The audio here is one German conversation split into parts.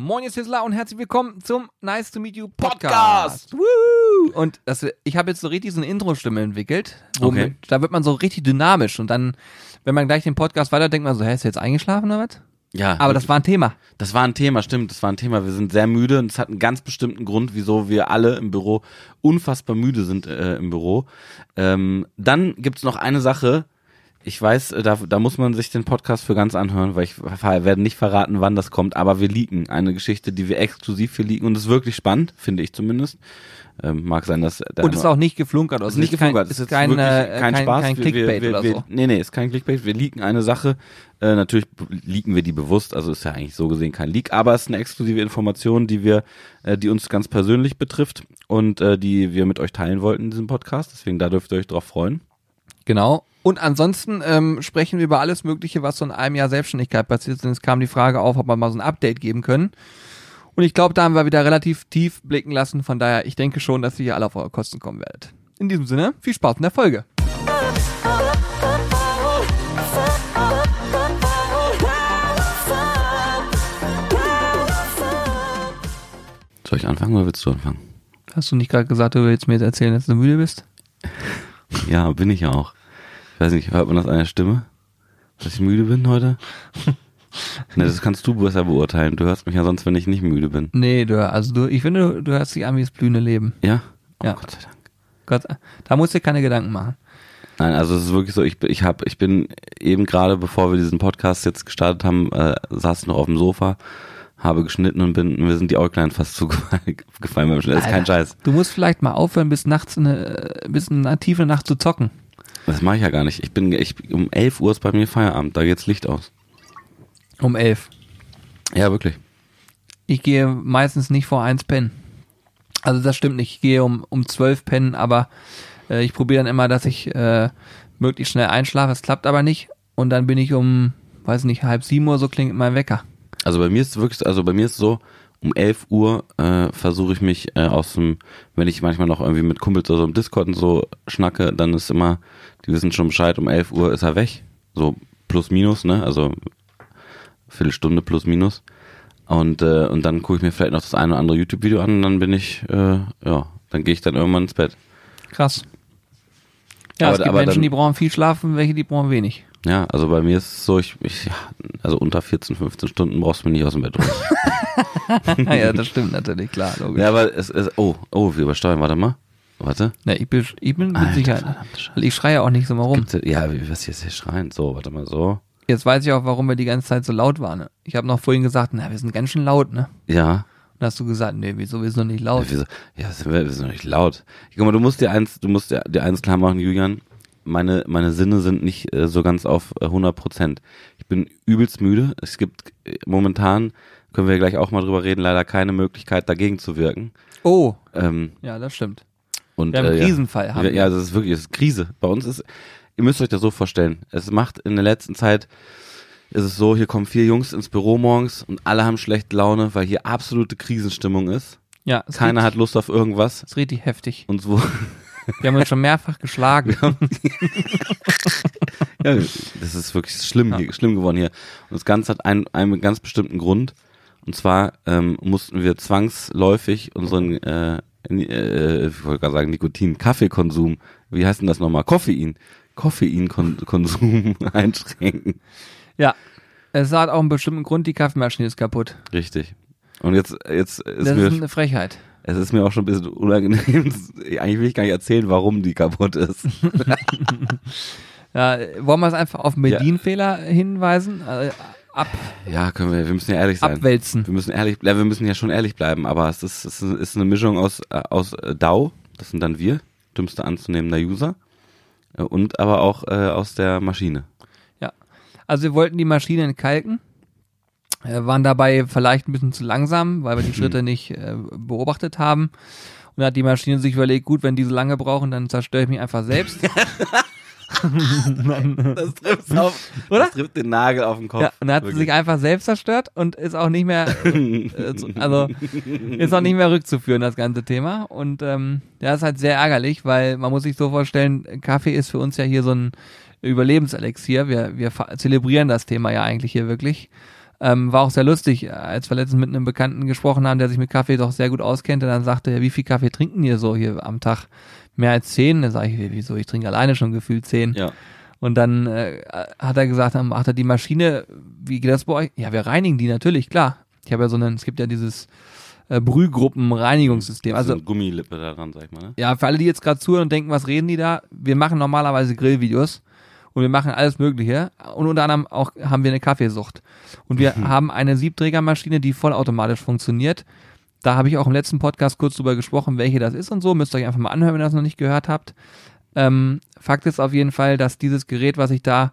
Moin, ihr Sizzler und herzlich willkommen zum Nice to Meet You Podcast. Woo! Und das, ich habe jetzt so richtig so eine Intro-Stimme entwickelt. Womit, Okay. Da wird man so richtig dynamisch und dann, wenn man gleich den Podcast weiter denkt man so, hä, ist du jetzt eingeschlafen oder was? Ja, Aber das war ein Thema. das war ein Thema, stimmt, das war ein Thema. Wir sind sehr müde und es hat einen ganz bestimmten Grund, wieso wir alle im Büro unfassbar müde sind äh, im Büro. Ähm, dann gibt's noch eine Sache. Ich weiß, äh, da, da muss man sich den Podcast für ganz anhören, weil ich werde nicht verraten, wann das kommt, aber wir leaken eine Geschichte, die wir exklusiv für leaken und ist wirklich spannend, finde ich zumindest. Ähm, mag sein, dass Und ist auch nicht geflunkert. Also ist nicht kein- geflunkert, ist, jetzt kein, wirklich äh, kein, kein, Spaß. kein Clickbait wir, wir, oder wir, so. Nee, nee, ist kein Clickbait. Wir leaken eine Sache. Äh, natürlich leaken wir die bewusst, also ist ja eigentlich so gesehen kein Leak, aber es ist eine exklusive Information, die wir, äh, die uns ganz persönlich betrifft und äh, die wir mit euch teilen wollten in diesem Podcast. Deswegen da dürft ihr euch drauf freuen. Genau. Und ansonsten ähm, sprechen wir über alles Mögliche, was so in einem Jahr Selbstständigkeit passiert ist. Und es kam die Frage auf, ob wir mal so ein Update geben können. Und ich glaube, da haben wir wieder relativ tief blicken lassen. Von daher, ich denke schon, dass ihr hier alle auf eure Kosten kommen werdet. In diesem Sinne, viel Spaß in der Folge. Soll ich anfangen oder willst du anfangen? Hast du nicht gerade gesagt, du willst mir jetzt erzählen, dass du müde bist? Ja, bin ich ja auch. Ich weiß nicht, hört man das an der Stimme? Dass ich müde bin heute? ne, das kannst du besser beurteilen. Du hörst mich ja sonst, wenn ich nicht müde bin. Nee, du, also du, ich finde, du, du hörst wie das blühende Leben. Ja? Oh, Ja. Gott sei Dank. Gott, da musst du dir keine Gedanken machen. Nein, also es ist wirklich so, ich, bin- ich hab, ich bin eben gerade, bevor wir diesen Podcast jetzt gestartet haben, äh, saß noch auf dem Sofa, habe geschnitten und bin, mir sind die Äuglein fast zugefallen beim Schnitt. Das ist kein Scheiß. Du musst vielleicht mal aufhören, bis nachts eine, bis in eine tiefe Nacht zu zocken. Das mache ich ja gar nicht. Ich bin, ich, um 11 Uhr ist bei mir Feierabend, da geht's Licht aus. Um elf. Ja, wirklich. Ich gehe meistens nicht vor eins pennen. Also das stimmt nicht. Ich gehe um, um zwölf pennen, aber äh, ich probiere dann immer, dass ich äh, möglichst schnell einschlafe. Es klappt aber nicht. Und dann bin ich um, weiß nicht, halb sieben Uhr, so klingt mein Wecker. Also bei mir ist es wirklich, also bei mir ist es so, um 11 Uhr äh, versuche ich mich äh, aus dem, wenn ich manchmal noch irgendwie mit Kumpels oder so im Discord und so schnacke, dann ist immer, die wissen schon Bescheid, um 11 Uhr ist er weg. So plus minus, ne? Also Viertelstunde plus minus. Und, äh, und dann gucke ich mir vielleicht noch das eine oder andere YouTube-Video an und dann bin ich, äh, ja, dann gehe ich dann irgendwann ins Bett. Krass. Ja, Aber- es gibt Menschen, dann- die brauchen viel schlafen, welche, die brauchen wenig. Ja, also bei mir ist es so, ich, ich also unter 14, 15 Stunden brauchst du mich nicht aus dem Bett holen. ja, das stimmt natürlich, klar, logisch. ja, aber es ist, oh, oh, wir übersteuern, warte mal. Warte. Ne, ich bin, ich bin mit Sicherheit. Weil ich schreie auch nicht so mal rum. Ja, wie- was jetzt hier schreien? So, warte mal, so. Jetzt weiß ich auch, warum wir die ganze Zeit so laut waren. Ne? Ich habe noch vorhin gesagt, na, wir sind ganz schön laut, ne? Ja. Und hast du gesagt, nee, wieso, wir sind noch nicht laut. Ja, wieso? ja sind wir, wir sind doch nicht laut. Guck mal, du musst dir eins, du musst dir, dir eins klar machen, Julian. Meine, meine Sinne sind nicht äh, so ganz auf äh, 100 Prozent. Ich bin übelst müde. Es gibt äh, momentan, können wir gleich auch mal drüber reden, leider keine Möglichkeit dagegen zu wirken. Oh, Ähm, ja, das stimmt. und, Wir haben einen äh, ja. Krisenfall. Haben Ja, ja, das ist wirklich, das ist Krise. Bei uns ist, ihr müsst euch das so vorstellen. Es macht in der letzten Zeit, ist es so, hier kommen vier Jungs ins Büro morgens und alle haben schlechte Laune, weil hier absolute Krisenstimmung ist. ja, es Keiner hat Lust auf irgendwas. ist richtig heftig. Und so, Wir haben uns schon mehrfach geschlagen. ja, das ist wirklich schlimm hier, schlimm geworden hier. Und das Ganze hat einen, einen ganz bestimmten Grund. Und zwar ähm, mussten wir zwangsläufig unseren, äh, äh, ich wollte gerade sagen Nikotin, Kaffeekonsum, wie heißt denn das nochmal? Koffein, Koffeinkonsum einschränken. Ja. Es hat auch einen bestimmten Grund, die Kaffeemaschine ist kaputt. Richtig. Und jetzt, jetzt ist Das mir, ist eine Frechheit. Es ist mir auch schon ein bisschen unangenehm. Eigentlich will ich gar nicht erzählen, warum die kaputt ist. Ja, wollen wir es einfach auf einen Ja. Hinweisen? Äh, ab, Ja, können wir, wir müssen ja ehrlich sein. abwälzen. Wir müssen ehrlich, ja, wir müssen ja schon ehrlich bleiben, aber es ist, es ist eine Mischung aus, äh, aus äh, DAO, das sind dann wir, dümmste anzunehmender User, und aber auch äh, aus der Maschine. Also wir wollten die Maschine entkalken, waren dabei vielleicht ein bisschen zu langsam, weil wir die Schritte nicht äh, beobachtet haben. Und dann hat die Maschine sich überlegt, gut, wenn die so lange brauchen, dann zerstöre ich mich einfach selbst. Das trifft auf, Oder? Das trifft den Nagel auf den Kopf. Ja, und dann hat sie sich einfach selbst zerstört und ist auch nicht mehr, äh, also ist auch nicht mehr rückzuführen, das ganze Thema. Und ähm, ja, ist halt sehr ärgerlich, weil man muss sich so vorstellen, Kaffee ist für uns ja hier so ein Überlebenselixier. Wir, wir zelebrieren das Thema ja eigentlich hier wirklich. Ähm, war auch sehr lustig, als wir letztens mit einem Bekannten gesprochen haben, der sich mit Kaffee doch sehr gut auskennt, und dann sagte er, wie viel Kaffee trinken ihr so hier am Tag? Mehr als zehn? Dann sage ich, wieso? Ich trinke alleine schon gefühlt zehn. Ja. Und dann äh, hat er gesagt, dann macht er die Maschine, wie geht das bei euch? Ja, wir reinigen die natürlich, klar. Ich habe ja so einen, es gibt ja dieses äh, Brühgruppenreinigungssystem. Also Also eine Gummilippe da dran, sag ich mal. Ne? ja, für alle, die jetzt gerade zuhören und denken, was reden die da? Wir machen normalerweise Grillvideos und wir machen alles Mögliche. Und unter anderem auch haben wir eine Kaffeesucht. Und wir haben eine Siebträgermaschine, die vollautomatisch funktioniert. Da habe ich auch im letzten Podcast kurz drüber gesprochen, welche das ist und so. Müsst ihr euch einfach mal anhören, wenn ihr das noch nicht gehört habt. Ähm, Fakt ist auf jeden Fall, dass dieses Gerät, was ich da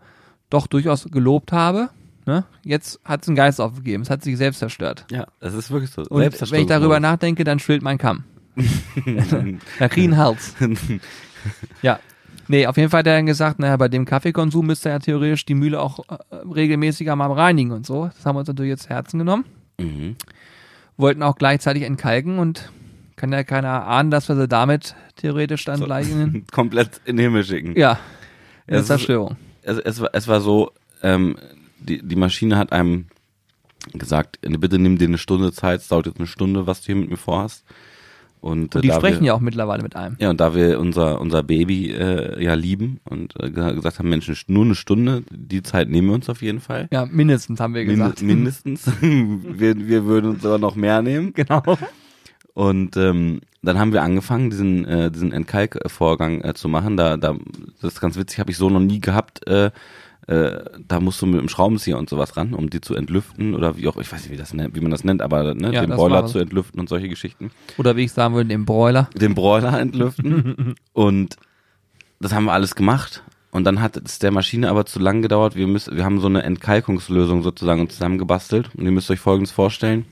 doch durchaus gelobt habe, ne, jetzt hat es einen Geist aufgegeben. Es hat sich selbst zerstört. Ja, das ist wirklich so. Und wenn ich darüber nachdenke, dann schwillt mein Kamm. Da krieg ich einen Hals. Ja. Nee, auf jeden Fall hat er dann gesagt, naja, bei dem Kaffeekonsum müsste er ja theoretisch die Mühle auch äh, regelmäßiger mal reinigen und so. Das haben wir uns natürlich jetzt zu Herzen genommen. mhm. Wollten auch gleichzeitig entkalken und kann ja keiner ahnen, dass wir sie damit theoretisch dann So. gleich in, komplett in den Himmel schicken. ja, in es ist- Zerstörung. es, es, war, es war so, ähm, die, die Maschine hat einem gesagt, bitte nimm dir eine Stunde Zeit, es dauert jetzt eine Stunde, was du hier mit mir vorhast. Und, äh, Und die da sprechen wir, ja auch mittlerweile mit einem. Ja, und da wir unser, unser Baby äh, ja lieben und äh, ge- gesagt haben, Mensch, nur eine Stunde, die Zeit nehmen wir uns auf jeden Fall. Ja, mindestens haben wir gesagt. mindestens. wir, wir würden uns aber noch mehr nehmen. genau. Und ähm, dann haben wir angefangen, diesen, äh, diesen Entkalkvorgang äh, zu machen. Da, da, das ist ganz witzig, habe ich so noch nie gehabt. Äh, äh, da musst du mit dem Schraubenzieher und sowas ran, um die zu entlüften oder wie auch, ich weiß nicht, wie, das nennt, wie man das nennt, aber ne, Ja, den Boiler war- zu entlüften und solche Geschichten. Oder wie ich sagen würde, den Broiler. Den Broiler entlüften. und das haben wir alles gemacht. Und dann hat es der Maschine aber zu lang gedauert. Wir, müssen, wir haben so eine Entkalkungslösung sozusagen zusammengebastelt. Und ihr müsst euch Folgendes vorstellen.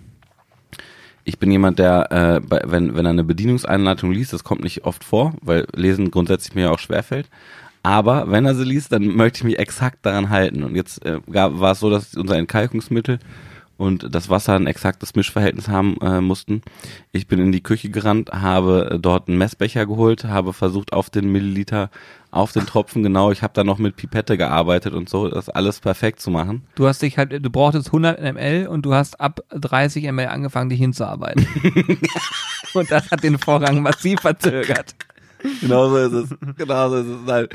Ich bin jemand, der, äh, bei, wenn, wenn er eine Bedienungseinleitung liest, das kommt nicht oft vor, weil Lesen grundsätzlich mir ja auch schwerfällt. Aber wenn er sie liest, dann möchte ich mich exakt daran halten. Und jetzt äh, war es so, dass unser Entkalkungsmittel und das Wasser ein exaktes Mischverhältnis haben äh, mussten. Ich bin in die Küche gerannt, habe äh, dort einen Messbecher geholt, habe versucht auf den Milliliter, auf den Tropfen genau. Ich habe da noch mit Pipette gearbeitet und so, das alles perfekt zu machen. Du hast dich halt, du brauchtest 100 ml und du hast ab 30 ml angefangen, dich hinzuarbeiten. und das hat den Vorgang massiv verzögert. Genau so ist es. Genau so ist es halt.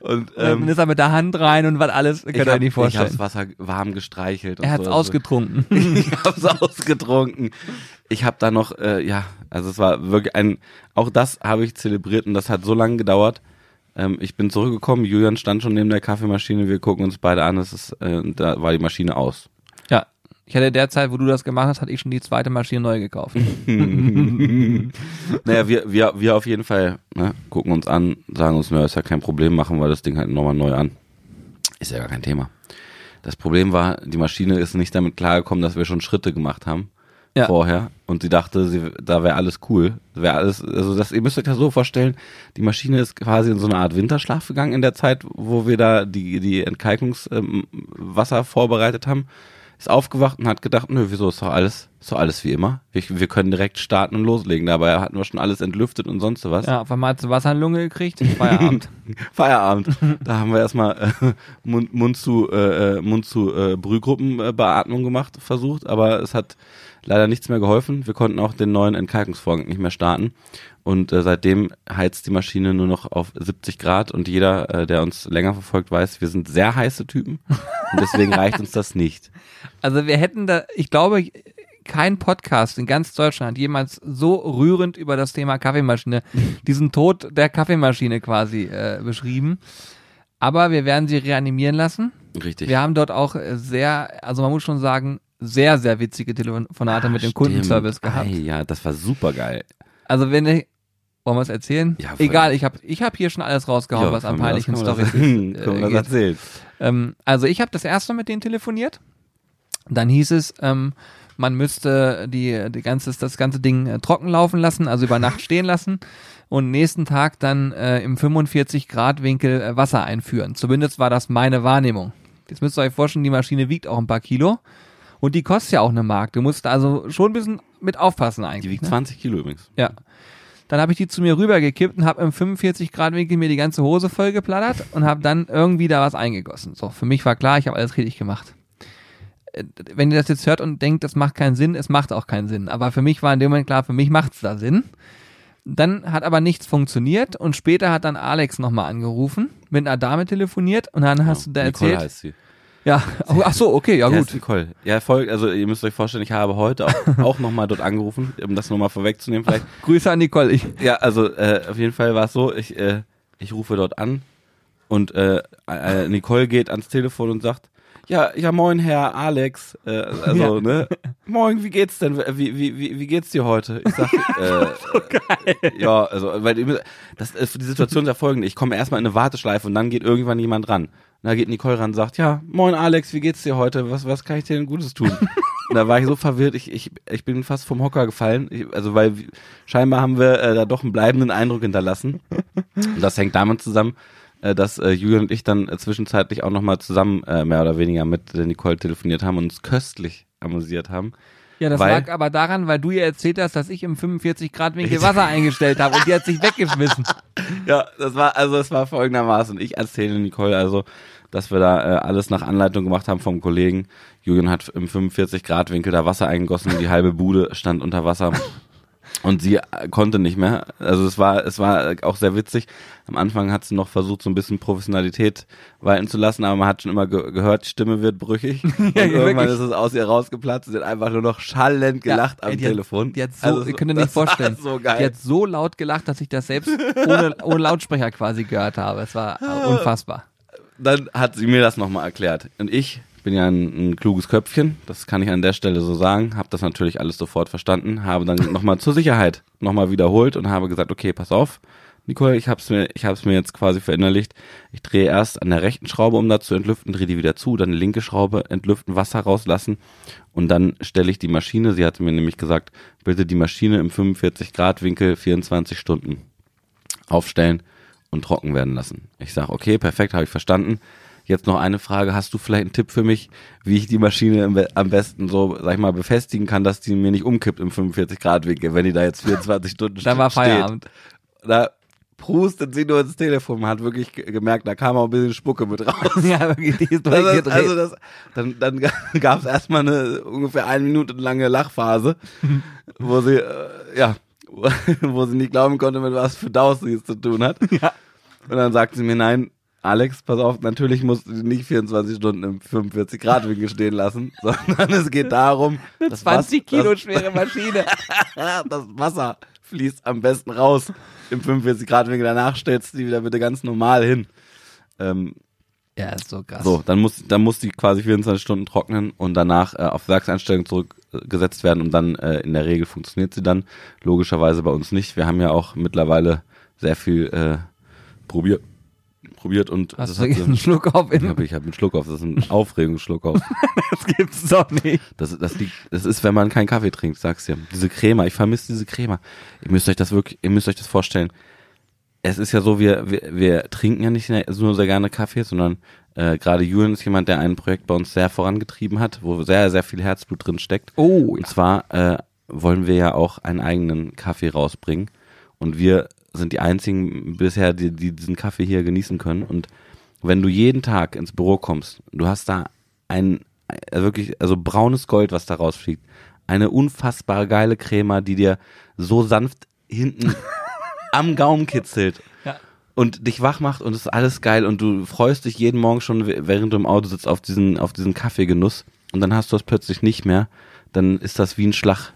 Und Ähm, dann ist er mit der Hand rein und was alles, könnt ich ihr euch nicht ich vorstellen. hab's Wasser warm gestreichelt. er und hat's so. ausgetrunken. ich hab's ausgetrunken. Ich habe da noch, äh, ja, also es war wirklich ein, auch das habe ich zelebriert und das hat so lange gedauert. Ähm, ich bin zurückgekommen, Julian stand schon neben der Kaffeemaschine, wir gucken uns beide an, es ist, äh, da war die Maschine aus. Ich hatte derzeit, wo du das gemacht hast, hatte ich schon die zweite Maschine neu gekauft. Naja, wir, wir, wir auf jeden Fall ne, gucken uns an, sagen uns, na, ist ja kein Problem, machen wir das Ding halt nochmal neu an. Ist ja gar kein Thema. Das Problem war, die Maschine ist nicht damit klargekommen, dass wir schon Schritte gemacht haben Ja. vorher und sie dachte, sie, da wäre alles cool. Wäre alles, also das, ihr müsst euch das so vorstellen, die Maschine ist quasi in so eine Art Winterschlaf gegangen in der Zeit, wo wir da die, die Entkalkungswasser ähm, vorbereitet haben. Ist aufgewacht und hat gedacht, nö, wieso ist doch alles, doch alles wie immer. Wir, wir können direkt starten und loslegen. Dabei hatten wir schon alles entlüftet und sonst was. Ja, auf einmal hat sie Wasser in Lunge gekriegt. Feierabend. Feierabend. da haben wir erstmal äh, Mund, Mund zu äh, äh, Mund zu äh, Brühgruppenbeatmung gemacht, versucht, aber es hat leider nichts mehr geholfen. Wir konnten auch den neuen Entkalkungsvorgang nicht mehr starten und äh, seitdem heizt die Maschine nur noch auf 70 Grad und jeder, äh, der uns länger verfolgt, weiß, wir sind sehr heiße Typen und deswegen reicht uns das nicht. Also wir hätten da, ich glaube, kein Podcast in ganz Deutschland jemals so rührend über das Thema Kaffeemaschine, diesen Tod der Kaffeemaschine quasi äh, beschrieben. Aber wir werden sie reanimieren lassen. Richtig. Wir haben dort auch sehr, also man muss schon sagen, sehr, sehr witzige Telefonate mit dem Kundenservice gehabt. Ei, ja, das war super geil. Also wenn ich, wollen wir es erzählen? Ja. Egal, ich habe ich hab hier schon alles rausgehauen, was an peinlichen Storys Können äh, erzählen. Ähm, also ich habe das erste Mal mit denen telefoniert. Dann hieß es, ähm, man müsste die, die ganze, das ganze Ding äh, trocken laufen lassen, also über Nacht stehen lassen und nächsten Tag dann äh, im 45 Grad Winkel äh, Wasser einführen. Zumindest war das meine Wahrnehmung. Jetzt müsst ihr euch vorstellen, die Maschine wiegt auch ein paar Kilo und die kostet ja auch eine Mark. Du musst also schon ein bisschen mit aufpassen eigentlich. Die wiegt ne? 20 Kilo übrigens. Ja. Dann habe ich die zu mir rübergekippt und habe im 45 Grad Winkel mir die ganze Hose voll geplattert und habe dann irgendwie da was eingegossen. So, für mich war klar, ich habe alles richtig gemacht. Wenn ihr das jetzt hört und denkt, das macht keinen Sinn, es macht auch keinen Sinn. Aber für mich war in dem Moment klar, für mich macht's da Sinn. Dann hat aber nichts funktioniert und später hat dann Alex nochmal angerufen, mit einer Dame telefoniert und dann hast du da Nicole erzählt. heißt sie. Ja, oh, ach so, okay, ja Ja, gut. ist Nicole. Ja, voll, also ihr müsst euch vorstellen, ich habe heute auch, auch nochmal dort angerufen, um das nochmal vorwegzunehmen vielleicht. Grüße an Nicole. Ich, Ja, also äh, auf jeden Fall war es so, ich, äh, ich rufe dort an und äh, äh, Nicole geht ans Telefon und sagt, ja, ja, moin, Herr Alex. Äh, also, Ja. ne? Moin, wie geht's denn? Wie, wie, wie, wie geht's dir heute? Ich sag, äh, ja, also, weil die- das ist die Situation ist ja folgende. Ich komme erstmal in eine Warteschleife und dann geht irgendwann jemand ran. Und da geht Nicole ran und sagt, ja, moin Alex, wie geht's dir heute? Was, was kann ich dir denn Gutes tun? Und da war ich so verwirrt, ich, ich, ich bin fast vom Hocker gefallen. Ich, also, weil scheinbar haben wir äh, da doch einen bleibenden Eindruck hinterlassen. Und das hängt damit zusammen, dass äh, Julian und ich dann äh, zwischenzeitlich auch nochmal zusammen äh, mehr oder weniger mit der Nicole telefoniert haben und uns köstlich amüsiert haben. ja, das Weil- lag aber daran, weil du ihr erzählt hast, dass ich im 45 Grad Winkel Wasser eingestellt habe und die hat sich weggeschmissen. Ja, das war, also es war folgendermaßen. Ich erzähle Nicole also, dass wir da äh, alles nach Anleitung gemacht haben vom Kollegen. Julian hat im 45 Grad Winkel da Wasser eingegossen, die halbe Bude stand unter Wasser. Und sie äh, konnte nicht mehr. Also es war, es war auch sehr witzig. Am Anfang hat sie noch versucht, so ein bisschen Professionalität walten zu lassen, aber man hat schon immer ge gehört, die Stimme wird brüchig. und irgendwann wirklich. ist es aus ihr rausgeplatzt. Sie hat einfach nur noch schallend gelacht Ja, am die hat- Telefon. Die hat so, Also ihr könnt euch nicht vorstellen. So. Die hat so laut gelacht, dass ich das selbst ohne, ohne Lautsprecher quasi gehört habe. Es war unfassbar. dann hat sie mir das nochmal erklärt. Und ich bin ja ein, ein kluges Köpfchen, das kann ich an der Stelle so sagen, habe das natürlich alles sofort verstanden, habe dann nochmal zur Sicherheit nochmal wiederholt und habe gesagt, okay, pass auf, Nicole, ich habe es mir, ich habe es mir jetzt quasi verinnerlicht. Ich drehe erst an der rechten Schraube, um da zu entlüften, drehe die wieder zu, dann linke Schraube entlüften, Wasser rauslassen und dann stelle ich die Maschine. Sie hatte mir nämlich gesagt, bitte die Maschine im 45 Grad Winkel 24 Stunden aufstellen und trocken werden lassen. Ich sage, okay, perfekt, habe ich verstanden. Jetzt noch eine Frage, hast du vielleicht einen Tipp für mich, wie ich die Maschine am be- am besten so, sag ich mal, befestigen kann, dass die mir nicht umkippt im 45 Grad Winkel, wenn die da jetzt 24 Stunden Dann war steht. Feierabend. Da prustet sie nur ins Telefon, man hat wirklich ge- gemerkt, da kam auch ein bisschen Spucke mit raus. ja, wirklich, die ist Das ist, durchgedreht. also das, dann dann gab es erstmal eine ungefähr eine Minute lange Lachphase, wo sie, äh, ja, wo sie nicht glauben konnte, mit was für Daus sie es zu tun hat. Ja. Und dann sagte sie mir, nein, Alex, pass auf, natürlich musst du die nicht 24 Stunden im 45 Grad Winkel stehen lassen, sondern es geht darum, dass 20 Kilo das, schwere Maschine. das Wasser fließt am besten raus im 45 Grad Winkel. Danach stellst du die wieder bitte ganz normal hin. Ähm, Ja, ist so krass. so, dann muss, dann muss die quasi 24 Stunden trocknen und danach äh, auf Werkseinstellung zurückgesetzt werden und dann äh, in der Regel funktioniert sie dann. Logischerweise bei uns nicht. Wir haben ja auch mittlerweile sehr viel äh, probiert, probiert und Hast das du hat einen so, Schluck auf ich in, habe ich hab einen Schluck auf, das ist ein Aufregungsschluck auf. das gibt's doch nicht. Das, das, liegt, das ist, wenn man keinen Kaffee trinkt, sag's dir. Diese Crema, ich vermisse diese Crema. Ihr müsst euch das wirklich, ihr müsst euch das vorstellen. Es ist ja so, wir, wir, wir trinken ja nicht nur sehr gerne Kaffee, sondern äh, gerade Julian ist jemand, der ein Projekt bei uns sehr vorangetrieben hat, wo sehr, sehr viel Herzblut drin steckt. Oh, Und zwar äh, wollen wir ja auch einen eigenen Kaffee rausbringen. Und wir sind die einzigen bisher, die, die diesen Kaffee hier genießen können. Und wenn du jeden Tag ins Büro kommst, du hast da ein äh, wirklich, also braunes Gold, was da rausfliegt. Eine unfassbar geile Crema, die dir so sanft hinten am Gaumen kitzelt Ja. und dich wach macht und es ist alles geil und du freust dich jeden Morgen schon, während du im Auto sitzt, auf diesen, auf diesen Kaffeegenuss und dann hast du es plötzlich nicht mehr, dann ist das wie ein Schlag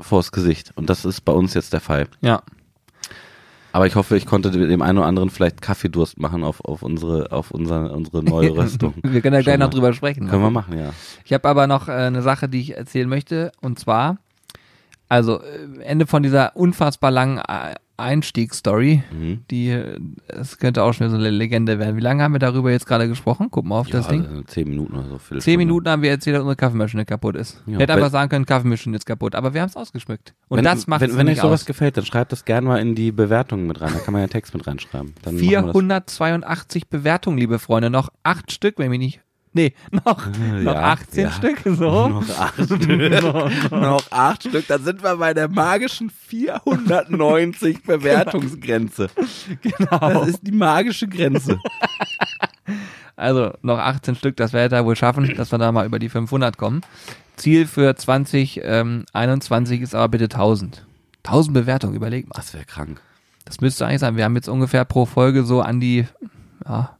vors Gesicht und das ist bei uns jetzt der Fall. ja. Aber ich hoffe, ich konnte dem einen oder anderen vielleicht Kaffeedurst machen auf, auf unsere, auf unsere, unsere neue Röstung. Wir können ja gleich noch drüber sprechen. Können wir machen, ja. Ich habe aber noch äh, eine Sache, die ich erzählen möchte. Und zwar, also äh, Ende von dieser unfassbar langen äh, Einstiegsstory, Mhm. die, es könnte auch schon so eine Legende werden. Wie lange haben wir darüber jetzt gerade gesprochen? Guck mal auf das ja, Ding. also zehn Minuten oder so. Zehn. Minuten haben wir erzählt, dass unsere Kaffeemaschine kaputt ist. Ja, wir hätten weil- einfach sagen können, Kaffeemaschine ist kaputt. Aber wir haben es ausgeschmückt. Und wenn, das macht wenn, wenn euch sowas aus. gefällt, dann schreibt das gerne mal in die Bewertungen mit rein. Da kann man ja Text mit reinschreiben. Dann machen wir das. 482 Bewertungen, liebe Freunde. Noch acht Stück, wenn mich nicht. Nee, noch, noch Ja, 18 ja. Stück. So. Noch acht Stück. Noch acht Stück. Dann sind wir bei der magischen 490 Bewertungsgrenze. Genau. Das ist die magische Grenze. Also noch 18 Stück, das werden wir wohl schaffen, dass wir da mal über die 500 kommen. Ziel für 2021 ist aber bitte 1000. 1000 Bewertungen, überleg mal. Das wäre krank. Das müsste eigentlich sein. Wir haben jetzt ungefähr pro Folge so an die ja,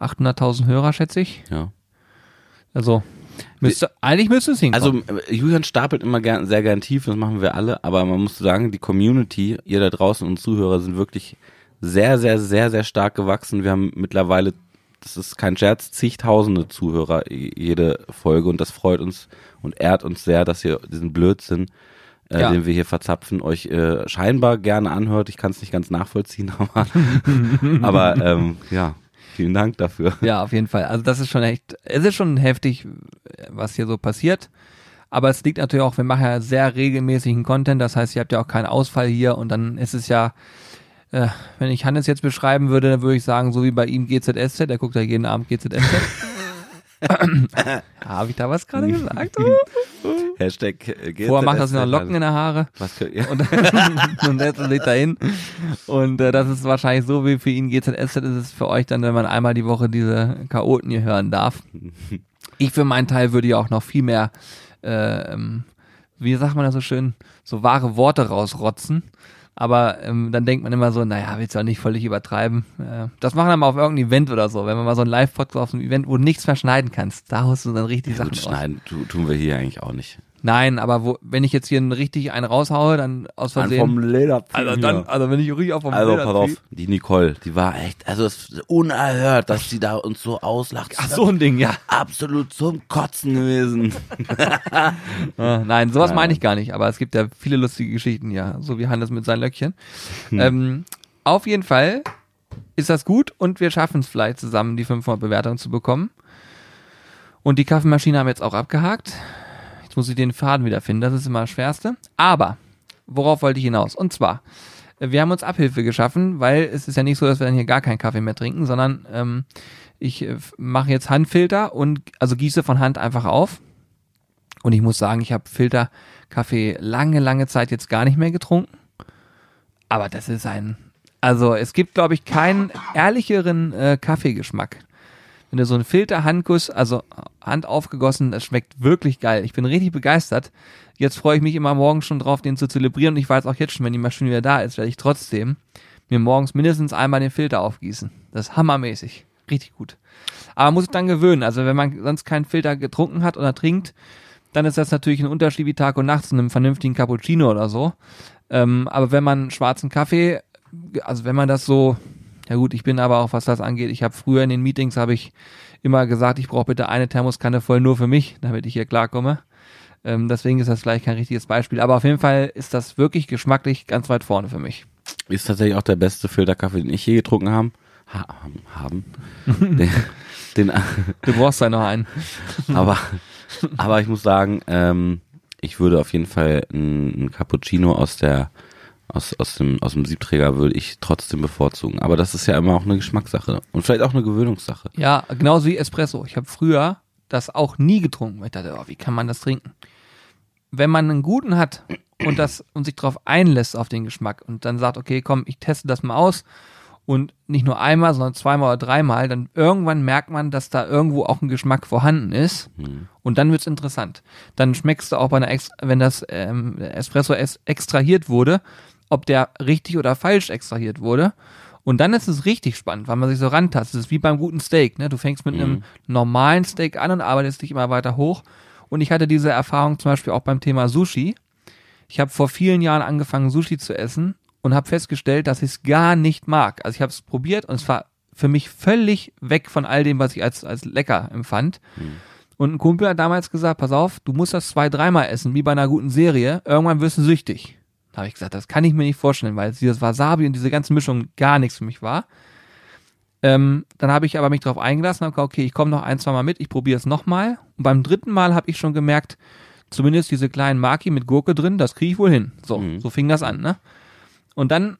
800.000 Hörer, schätze ich. Ja. Also müsste, eigentlich müsste es hinkommen. Also Julian stapelt immer gern, sehr gern tief, das machen wir alle, aber man muss sagen, die Community, ihr da draußen und Zuhörer sind wirklich sehr, sehr, sehr, sehr stark gewachsen. Wir haben mittlerweile, das ist kein Scherz, zigtausende Zuhörer jede Folge und das freut uns und ehrt uns sehr, dass ihr diesen Blödsinn, äh, Ja. den wir hier verzapfen, euch äh, scheinbar gerne anhört. Ich kann es nicht ganz nachvollziehen, aber, aber ähm, ja, vielen Dank dafür. Ja, auf jeden Fall. Also das ist schon echt, es ist schon heftig, was hier so passiert. Aber es liegt natürlich auch, wir machen ja sehr regelmäßigen Content, das heißt, ihr habt ja auch keinen Ausfall hier und dann ist es ja, äh, wenn ich Hannes jetzt beschreiben würde, dann würde ich sagen, so wie bei ihm GZSZ, der guckt ja jeden Abend GZSZ. Habe ich da was gerade gesagt? Hashtag äh, Vorher macht er sich noch Locken in der Haare Was könnt ihr? und, und setzt sich dahin. Und äh, das ist wahrscheinlich so wie für ihn GZSZ ist es für euch dann, wenn man einmal die Woche diese Chaoten hier hören darf. Ich für meinen Teil würde ja auch noch viel mehr, äh, wie sagt man das so schön, so wahre Worte rausrotzen. Aber ähm, dann denkt man immer so, naja, willst du auch nicht völlig übertreiben. Äh, das machen wir mal auf irgendeinem Event oder so. Wenn man mal so ein Live-Podcast auf einem Event, wo du nichts mehr schneiden kannst, da haust du dann richtig Ja, gut, Sachen raus. schneiden tu, tun wir hier eigentlich auch nicht. Nein, aber wo, wenn ich jetzt hier einen richtig einen raushaue, dann aus Versehen. Leder. also dann, also wenn ich richtig auf vom Also Leder pass auf, die Nicole, die war echt, also es ist unerhört, dass sie da uns so auslacht. Ach so ein Ding, ja. Absolut zum Kotzen gewesen. Äh, nein, sowas meine ich gar nicht, aber es gibt ja viele lustige Geschichten, ja, so wie Hannes mit seinen Löckchen. Ähm, auf jeden Fall ist das gut und wir schaffen es vielleicht zusammen, die 500 Bewertungen zu bekommen. Und die Kaffeemaschine haben wir jetzt auch abgehakt. Muss ich den Faden wieder finden, das ist immer das Schwerste. Aber, worauf wollte ich hinaus? Und zwar, wir haben uns Abhilfe geschaffen, weil es ist ja nicht so, dass wir dann hier gar keinen Kaffee mehr trinken, sondern ähm, ich äh, mache jetzt Handfilter und also gieße von Hand einfach auf. Und ich muss sagen, ich habe Filterkaffee lange, lange Zeit jetzt gar nicht mehr getrunken. Aber das ist ein, also es gibt, glaube ich, keinen ehrlicheren äh, Kaffeegeschmack. Wenn du so einen Filter-Handguss, also Hand aufgegossen, das schmeckt wirklich geil. Ich bin richtig begeistert. Jetzt freue ich mich immer morgens schon drauf, den zu zelebrieren. Und ich weiß auch jetzt schon, wenn die Maschine wieder da ist, werde ich trotzdem mir morgens mindestens einmal den Filter aufgießen. Das ist hammermäßig. Richtig gut. Aber man muss sich dann gewöhnen. Also wenn man sonst keinen Filter getrunken hat oder trinkt, dann ist das natürlich ein Unterschied wie Tag und Nacht zu einem vernünftigen Cappuccino oder so. Ähm, aber wenn man schwarzen Kaffee, also wenn man das so, ja gut, ich bin aber auch, was das angeht, ich habe früher in den Meetings habe ich immer gesagt, ich brauche bitte eine Thermoskanne voll nur für mich, damit ich hier klarkomme. Ähm, deswegen ist das vielleicht kein richtiges Beispiel. Aber auf jeden Fall ist das wirklich geschmacklich ganz weit vorne für mich. Ist tatsächlich auch der beste Filterkaffee, den ich je getrunken habe. Ha haben. den, den, Du brauchst da noch einen. aber, aber ich muss sagen, ähm, ich würde auf jeden Fall ein, ein Cappuccino aus der aus, aus, dem, aus dem Siebträger würde ich trotzdem bevorzugen. Aber das ist ja immer auch eine Geschmackssache und vielleicht auch eine Gewöhnungssache. Ja, genauso wie Espresso. Ich habe früher das auch nie getrunken. weil Ich dachte, oh, wie kann man das trinken? Wenn man einen guten hat und das und sich darauf einlässt auf den Geschmack und dann sagt, okay, komm, ich teste das mal aus und nicht nur einmal, sondern zweimal oder dreimal, dann irgendwann merkt man, dass da irgendwo auch ein Geschmack vorhanden ist und dann wird's interessant. Dann schmeckst du auch bei einer, Ex wenn das ähm, Espresso es extrahiert wurde, ob der richtig oder falsch extrahiert wurde. Und dann ist es richtig spannend, weil man sich so rantastet. Es ist wie beim guten Steak. Ne? Du fängst mit einem normalen Steak an und arbeitest dich immer weiter hoch. Und ich hatte diese Erfahrung zum Beispiel auch beim Thema Sushi. Ich habe vor vielen Jahren angefangen, Sushi zu essen und habe festgestellt, dass ich es gar nicht mag. Also ich habe es probiert und es war für mich völlig weg von all dem, was ich als, als lecker empfand. Und ein Kumpel hat damals gesagt, pass auf, du musst das zwei, dreimal essen, wie bei einer guten Serie. Irgendwann wirst du süchtig. Da habe ich gesagt, das kann ich mir nicht vorstellen, weil dieses Wasabi und diese ganze Mischung gar nichts für mich war. Ähm, dann habe ich aber mich darauf eingelassen und habe gesagt, okay, ich komme noch ein, zwei Mal mit, ich probiere es nochmal. Und beim dritten Mal habe ich schon gemerkt, zumindest diese kleinen Maki mit Gurke drin, das kriege ich wohl hin. So, Mhm. so fing das an, ne? Und dann,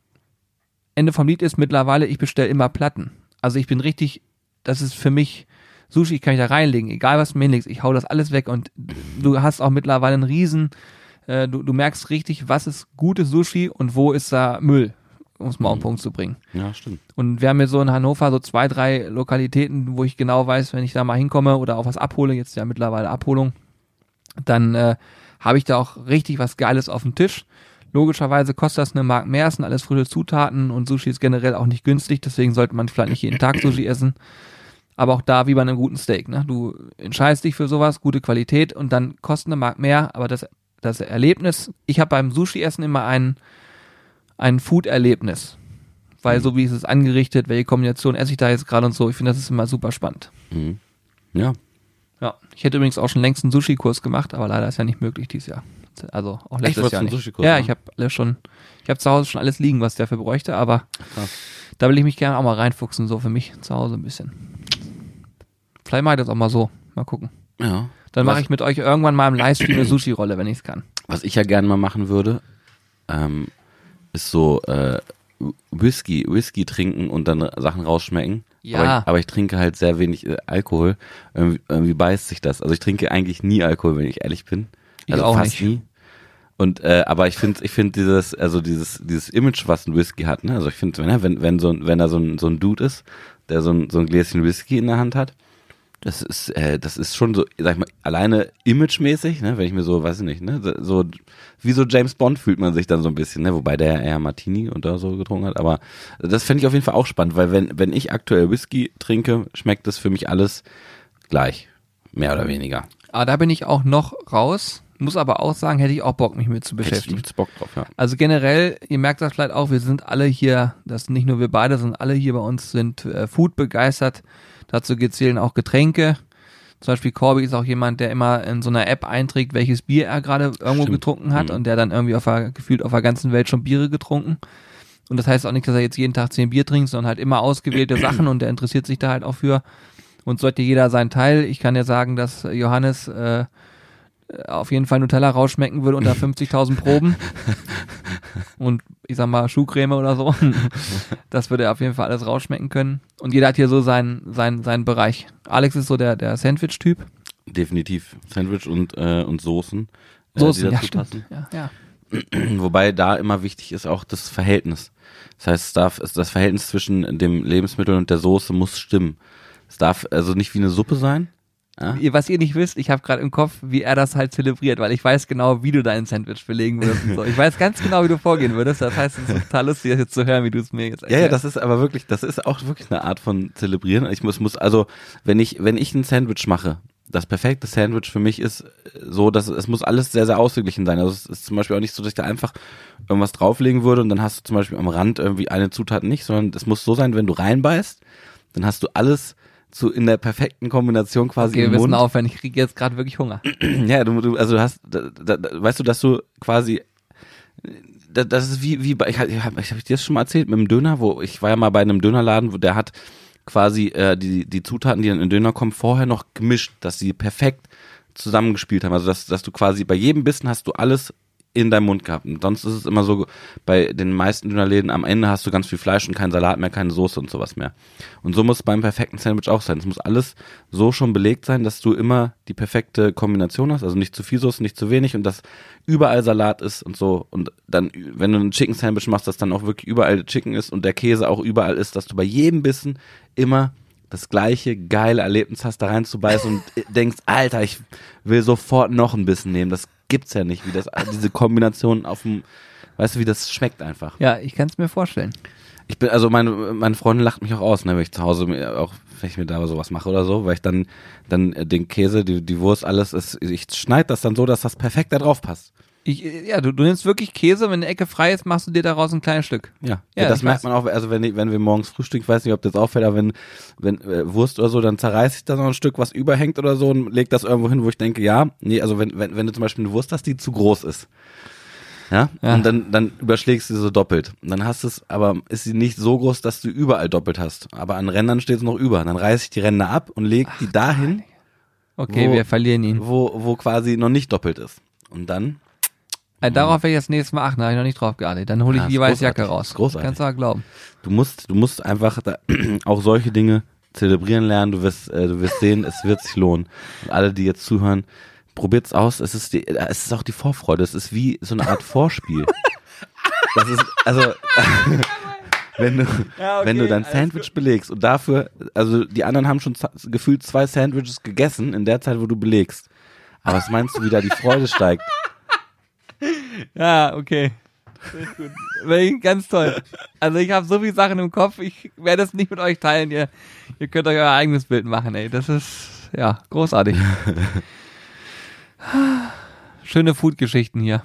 Ende vom Lied ist mittlerweile, ich bestelle immer Platten. Also ich bin richtig, das ist für mich, Sushi kann ich da reinlegen, egal was du mir hinlegst, ich hau das alles weg und du hast auch mittlerweile einen riesen, äh, du, du merkst richtig, was ist gutes Sushi und wo ist da Müll. um es mal auf den Punkt zu bringen. Ja, stimmt. Und wir haben hier so in Hannover so zwei, drei Lokalitäten, wo ich genau weiß, wenn ich da mal hinkomme oder auch was abhole, jetzt ja mittlerweile Abholung, dann äh, habe ich da auch richtig was Geiles auf dem Tisch. Logischerweise kostet das eine Mark mehr, es sind alles frische Zutaten und Sushi ist generell auch nicht günstig, deswegen sollte man vielleicht nicht jeden Tag Sushi essen. Aber auch da wie bei einem guten Steak, ne? Du entscheidest dich für sowas, gute Qualität und dann kostet eine Mark mehr, aber das, das Erlebnis, ich habe beim Sushi-Essen immer ein, ein Food-Erlebnis. Weil so wie ist es angerichtet, welche Kombination esse ich da jetzt gerade und so, ich finde, das ist immer super spannend. Mhm. Ja. Ja, ich hätte übrigens auch schon längst einen Sushi-Kurs gemacht, aber leider ist ja nicht möglich dieses Jahr. Also auch letztes wolltest Jahr einen nicht. Ja, machen? ich habe alles schon, ich habe zu Hause schon alles liegen, was ich dafür bräuchte, aber Krass. da will ich mich gerne auch mal reinfuchsen, so für mich zu Hause ein bisschen. Vielleicht mache ich das auch mal so. Mal gucken. Ja. Dann mache ich mit euch irgendwann mal im Livestream eine Sushi-Rolle, wenn ich es kann. Was ich ja gerne mal machen würde, ähm, ist so äh, Whisky, Whisky trinken und dann Sachen rausschmecken. Ja. Aber ich, aber ich trinke halt sehr wenig äh, Alkohol. Irgendwie, irgendwie beißt sich das. Also ich trinke eigentlich nie Alkohol, wenn ich ehrlich bin. Ich Also auch fast nicht. nie. Und äh, aber ich finde, ich finde dieses, also dieses, dieses Image, was ein Whisky hat, ne? Also ich finde, wenn, er- wenn, wenn so, ein- wenn da so ein, so ein Dude ist, der so ein, so ein Gläschen Whisky in der Hand hat, das ist, äh, das ist schon so, sag ich mal, alleine imagemäßig, ne, wenn ich mir so, weiß ich nicht, ne, so, wie so James Bond fühlt man sich dann so ein bisschen, ne, wobei der eher Martini und da so getrunken hat, aber das fände ich auf jeden Fall auch spannend, weil wenn, wenn ich aktuell Whisky trinke, schmeckt das für mich alles gleich. Mehr oder weniger. Aber da bin ich auch noch raus. Muss aber auch sagen, hätte ich auch Bock, mich mit zu Hätte ich beschäftigen. Bock drauf, ja. Also generell, ihr merkt das vielleicht auch, wir sind alle hier, das sind nicht nur wir beide, sondern alle hier bei uns sind äh, Food begeistert. Dazu zählen auch Getränke. Zum Beispiel Corby ist auch jemand, der immer in so einer App einträgt, welches Bier er gerade irgendwo Stimmt. getrunken hat Mhm. und der dann irgendwie auf der, gefühlt auf der ganzen Welt schon Biere getrunken. Und das heißt auch nicht, dass er jetzt jeden Tag zehn Bier trinkt, sondern halt immer ausgewählte Sachen und der interessiert sich da halt auch für. Und sollte jeder seinen Teil. Ich kann ja sagen, dass Johannes äh, auf jeden Fall Nutella rausschmecken würde unter 50.000 Proben. Und ich sag mal Schuhcreme oder so. Das würde er auf jeden Fall alles rausschmecken können. Und jeder hat hier so seinen, seinen, seinen Bereich. Alex ist so der, der Sandwich-Typ. Definitiv. Sandwich und, äh, und Soßen. äh, Soßen, ja, stimmt. Ja, ja. Wobei da immer wichtig ist auch das Verhältnis. Das heißt, es darf, das Verhältnis zwischen dem Lebensmittel und der Soße muss stimmen. Es darf also nicht wie eine Suppe sein. Ja? Was ihr nicht wisst, ich habe gerade im Kopf, wie er das halt zelebriert, weil ich weiß genau, wie du dein Sandwich belegen würdest und so. Ich weiß ganz genau, wie du vorgehen würdest. Das heißt, es ist total lustig, das jetzt zu hören, wie du es mir jetzt Ja, ja, erklärst. das ist aber wirklich, das ist auch wirklich eine Art von zelebrieren. Ich muss, muss, also, wenn ich, wenn ich ein Sandwich mache, das perfekte Sandwich für mich ist äh, so, dass es muss alles sehr, sehr ausgeglichen sein. Also es ist zum Beispiel auch nicht so, dass ich da einfach irgendwas drauflegen würde und dann hast du zum Beispiel am Rand irgendwie eine Zutat nicht, sondern es muss so sein, wenn du reinbeißt, dann hast du alles zu, in der perfekten Kombination quasi Okay, wir im müssen Mund. aufhören, ich kriege jetzt gerade wirklich Hunger. Ja, du, du also du hast, da, da, da, weißt du, dass du quasi, da, das ist wie, wie bei, ich, hab- ich habe ich, hab ich dir das schon mal erzählt mit dem Döner, wo ich war ja mal bei einem Dönerladen, wo der hat quasi äh, die, die Zutaten, die in den Döner kommen, vorher noch gemischt, dass sie perfekt zusammengespielt haben. Also dass, dass du quasi bei jedem Bissen hast du alles in deinem Mund gehabt. Und sonst ist es immer so, bei den meisten Dönerläden am Ende hast du ganz viel Fleisch und keinen Salat mehr, keine Soße und sowas mehr. Und so muss es beim perfekten Sandwich auch sein. Es muss alles so schon belegt sein, dass du immer die perfekte Kombination hast. Also nicht zu viel Soße, nicht zu wenig und dass überall Salat ist und so. Und dann, wenn du ein Chicken Sandwich machst, dass dann auch wirklich überall Chicken ist und der Käse auch überall ist, dass du bei jedem Bissen immer das gleiche geile Erlebnis hast, da reinzubeißen und denkst, Alter, ich will sofort noch ein Bissen nehmen. Das gibt's ja nicht, wie das, diese Kombination auf dem, weißt du, wie das schmeckt einfach. Ja, ich kann es mir vorstellen. Ich bin, also meine, meine Freundin lacht mich auch aus, ne, wenn ich zu Hause mir auch, wenn ich mir da sowas mache oder so, weil ich dann, dann äh, den Käse, die, die Wurst, alles, ist, ich schneide das dann so, dass das perfekt da drauf passt. Ich, ja, du, du nimmst wirklich Käse, wenn eine Ecke frei ist, machst du dir daraus ein kleines Stück. Ja, Ja, ja, das merkt man auch, also wenn, ich- wenn wir morgens frühstücken, ich weiß nicht, ob das auffällt, aber wenn, wenn äh, Wurst oder so, dann zerreiß ich da noch ein Stück, was überhängt oder so und leg das irgendwo hin, wo ich denke, ja, nee, also wenn, wenn, wenn du zum Beispiel eine Wurst hast, die zu groß ist, ja, Ja. und dann, dann überschlägst du sie so doppelt. Und dann hast du es, aber ist sie nicht so groß, dass du überall doppelt hast. Aber an Rändern steht es noch über. Dann reiß ich die Ränder ab und leg die dahin, Okay, Wo- wir verlieren ihn. wo, wo quasi noch nicht doppelt ist. Und dann, Äh, darauf werde ich das nächste Mal achten, da habe ich noch nicht drauf geachtet. Dann hole ich Ja, die weiße Jacke raus. Großartig. Kannst du auch glauben. du musst, du musst einfach da, auch solche Dinge zelebrieren lernen. Du wirst, äh, du wirst sehen, es wird sich lohnen. Und alle, die jetzt zuhören, probiert's aus. Es ist die, es ist auch die Vorfreude. Es ist wie so eine Art Vorspiel. Das ist, also, wenn du, Ja, okay, wenn du dein Sandwich belegst und dafür, also die anderen haben schon gefühlt zwei Sandwiches gegessen in der Zeit, wo du belegst. Aber was meinst du, wie da die Freude steigt? Ja, okay. Ist gut. Ganz toll. Also ich habe so viele Sachen im Kopf, ich werde es nicht mit euch teilen. Ihr, ihr könnt euch euer eigenes Bild machen, ey. Das ist, ja, großartig. Schöne Food-Geschichten hier.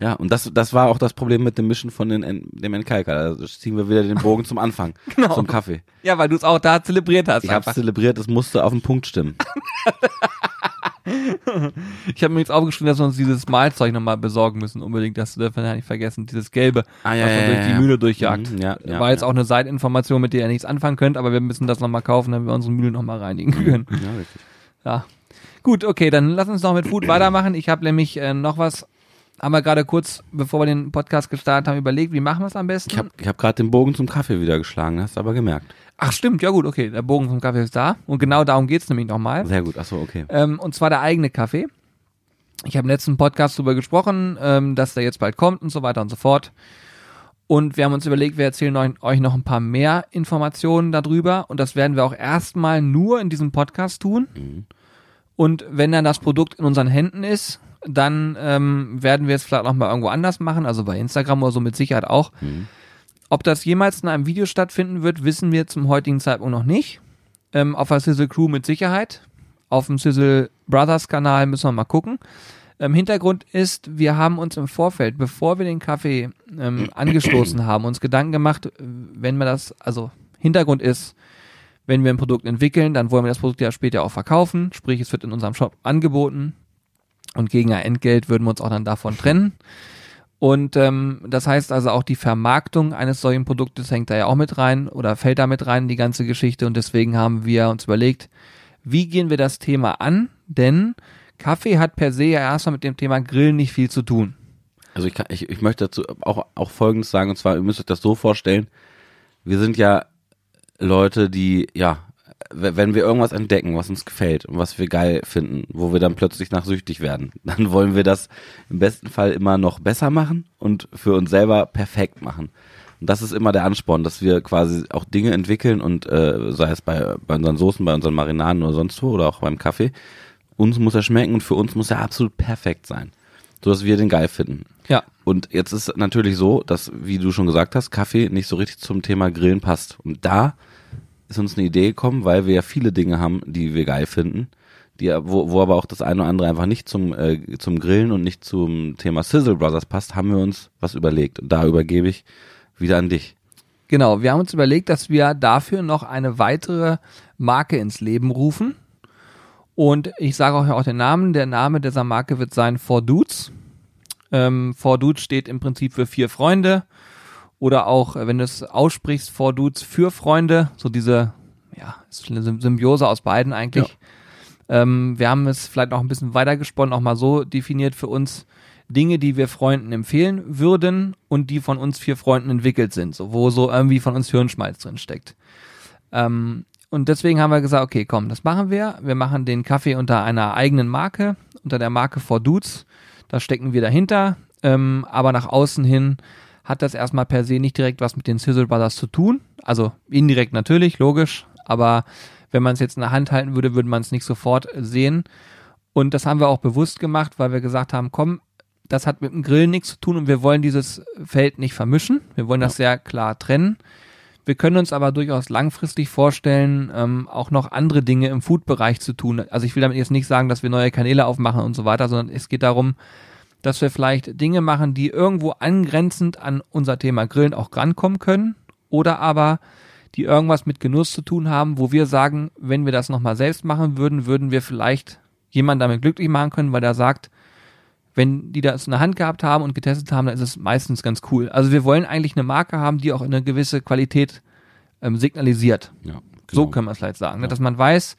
Ja, und das, das war auch das Problem mit dem Mischen von den, dem Entkalker. Also ziehen wir wieder den Bogen zum Anfang, Genau. zum Kaffee. Ja, weil du es auch da zelebriert hast. Ich habe einfach. zelebriert, es musste auf den Punkt stimmen. Ich habe mir jetzt aufgeschrieben, dass wir uns dieses Malzeug nochmal besorgen müssen. Unbedingt, das dürfen wir ja nicht vergessen. Dieses Gelbe, Ah, ja, was man ja, durch die. Mühle durchjagt. Mhm, ja, War jetzt auch eine Seitinformation, mit der ihr nichts anfangen könnt, aber wir müssen das nochmal kaufen, damit wir unsere Mühle nochmal reinigen können. Ja, richtig. Ja. Gut, okay, dann lass uns noch mit Food weitermachen. Ich habe nämlich äh, noch was, haben wir gerade kurz, bevor wir den Podcast gestartet haben, überlegt, wie machen wir es am besten? Ich habe ich hab gerade den Bogen zum Kaffee wieder geschlagen, hast aber gemerkt. Ach stimmt, ja gut, okay, der Bogen vom Kaffee ist da. Und genau darum geht's nämlich nochmal. Sehr gut, achso, okay. Ähm, und zwar der eigene Kaffee. Ich habe im letzten Podcast darüber gesprochen, ähm, dass der jetzt bald kommt und so weiter und so fort. Und wir haben uns überlegt, wir erzählen euch, noch ein paar mehr Informationen darüber. Und das werden wir auch erstmal nur in diesem Podcast tun. Und wenn dann das Produkt in unseren Händen ist, dann ähm, werden wir es vielleicht noch mal irgendwo anders machen, also bei Instagram oder so mit Sicherheit auch. Ob das jemals in einem Video stattfinden wird, wissen wir zum heutigen Zeitpunkt noch nicht. Ähm, auf der Sizzle Crew mit Sicherheit. Auf dem Sizzle Brothers Kanal müssen wir mal gucken. Ähm, Hintergrund ist, wir haben uns im Vorfeld, bevor wir den Kaffee ähm, angestoßen haben, uns Gedanken gemacht, wenn wir das, also Hintergrund ist, wenn wir ein Produkt entwickeln, dann wollen wir das Produkt ja später auch verkaufen, sprich es wird in unserem Shop angeboten und gegen ein Entgelt würden wir uns auch dann davon trennen. Und ähm, das heißt also auch die Vermarktung eines solchen Produktes hängt da ja auch mit rein oder fällt da mit rein, die ganze Geschichte. Und deswegen haben wir uns überlegt, wie gehen wir das Thema an? Denn Kaffee hat per se ja erstmal mit dem Thema Grillen nicht viel zu tun. Also ich, kann, ich, ich möchte dazu auch, auch Folgendes sagen, und zwar, ihr müsst euch das so vorstellen, wir sind ja Leute, die, ja, wenn wir irgendwas entdecken, was uns gefällt und was wir geil finden, wo wir dann plötzlich nach süchtig werden, dann wollen wir das im besten Fall immer noch besser machen und für uns selber perfekt machen. Und das ist immer der Ansporn, dass wir quasi auch Dinge entwickeln und äh, sei es bei, bei unseren Soßen, bei unseren Marinaden oder sonst wo oder auch beim Kaffee, uns muss er schmecken und für uns muss er absolut perfekt sein, so dass wir den geil finden. Ja. Und jetzt ist natürlich so, dass, wie du schon gesagt hast, Kaffee nicht so richtig zum Thema Grillen passt. Und da ist uns eine Idee gekommen, weil wir ja viele Dinge haben, die wir geil finden, die, wo, wo aber auch das eine oder andere einfach nicht zum, äh, zum Grillen und nicht zum Thema Sizzle Brothers passt, haben wir uns was überlegt. Und da übergebe ich wieder an dich. Genau, wir haben uns überlegt, dass wir dafür noch eine weitere Marke ins Leben rufen. Und ich sage euch auch den Namen. Der Name dieser Marke wird sein Four Dudes. Ähm, Four Dudes steht im Prinzip für vier Freunde. Oder auch, äh, wenn du es aussprichst, Four Dudes für Freunde. So diese, ja, ist eine Sym- Symbiose aus beiden eigentlich. Ähm, wir haben es vielleicht noch ein bisschen weiter gesponnen, auch mal so definiert für uns. Dinge, die wir Freunden empfehlen würden und die von uns vier Freunden entwickelt sind, so, wo so irgendwie von uns Hirnschmalz drin steckt. Ähm, und deswegen haben wir gesagt, okay, komm, das machen wir. Wir machen den Kaffee unter einer eigenen Marke, unter der Marke For Dudes. Da stecken wir dahinter. Ähm, aber nach außen hin hat das erstmal per se nicht direkt was mit den Sizzle Brothers zu tun. Also indirekt natürlich, logisch. Aber wenn man es jetzt in der Hand halten würde, würde man es nicht sofort sehen. Und das haben wir auch bewusst gemacht, weil wir gesagt haben, komm, das hat mit dem Grillen nichts zu tun und wir wollen dieses Feld nicht vermischen. Wir wollen das sehr klar trennen. Wir können uns aber durchaus langfristig vorstellen, ähm, auch noch andere Dinge im Food-Bereich zu tun. Also ich will damit jetzt nicht sagen, dass wir neue Kanäle aufmachen und so weiter, sondern es geht darum, dass wir vielleicht Dinge machen, die irgendwo angrenzend an unser Thema Grillen auch rankommen können oder aber die irgendwas mit Genuss zu tun haben, wo wir sagen, wenn wir das nochmal selbst machen würden, würden wir vielleicht jemanden damit glücklich machen können, weil der sagt, wenn die das in der Hand gehabt haben und getestet haben, dann ist es meistens ganz cool. Also wir wollen eigentlich eine Marke haben, die auch eine gewisse Qualität ähm, signalisiert. Ja, So genau. können wir es vielleicht sagen, ne? dass man weiß,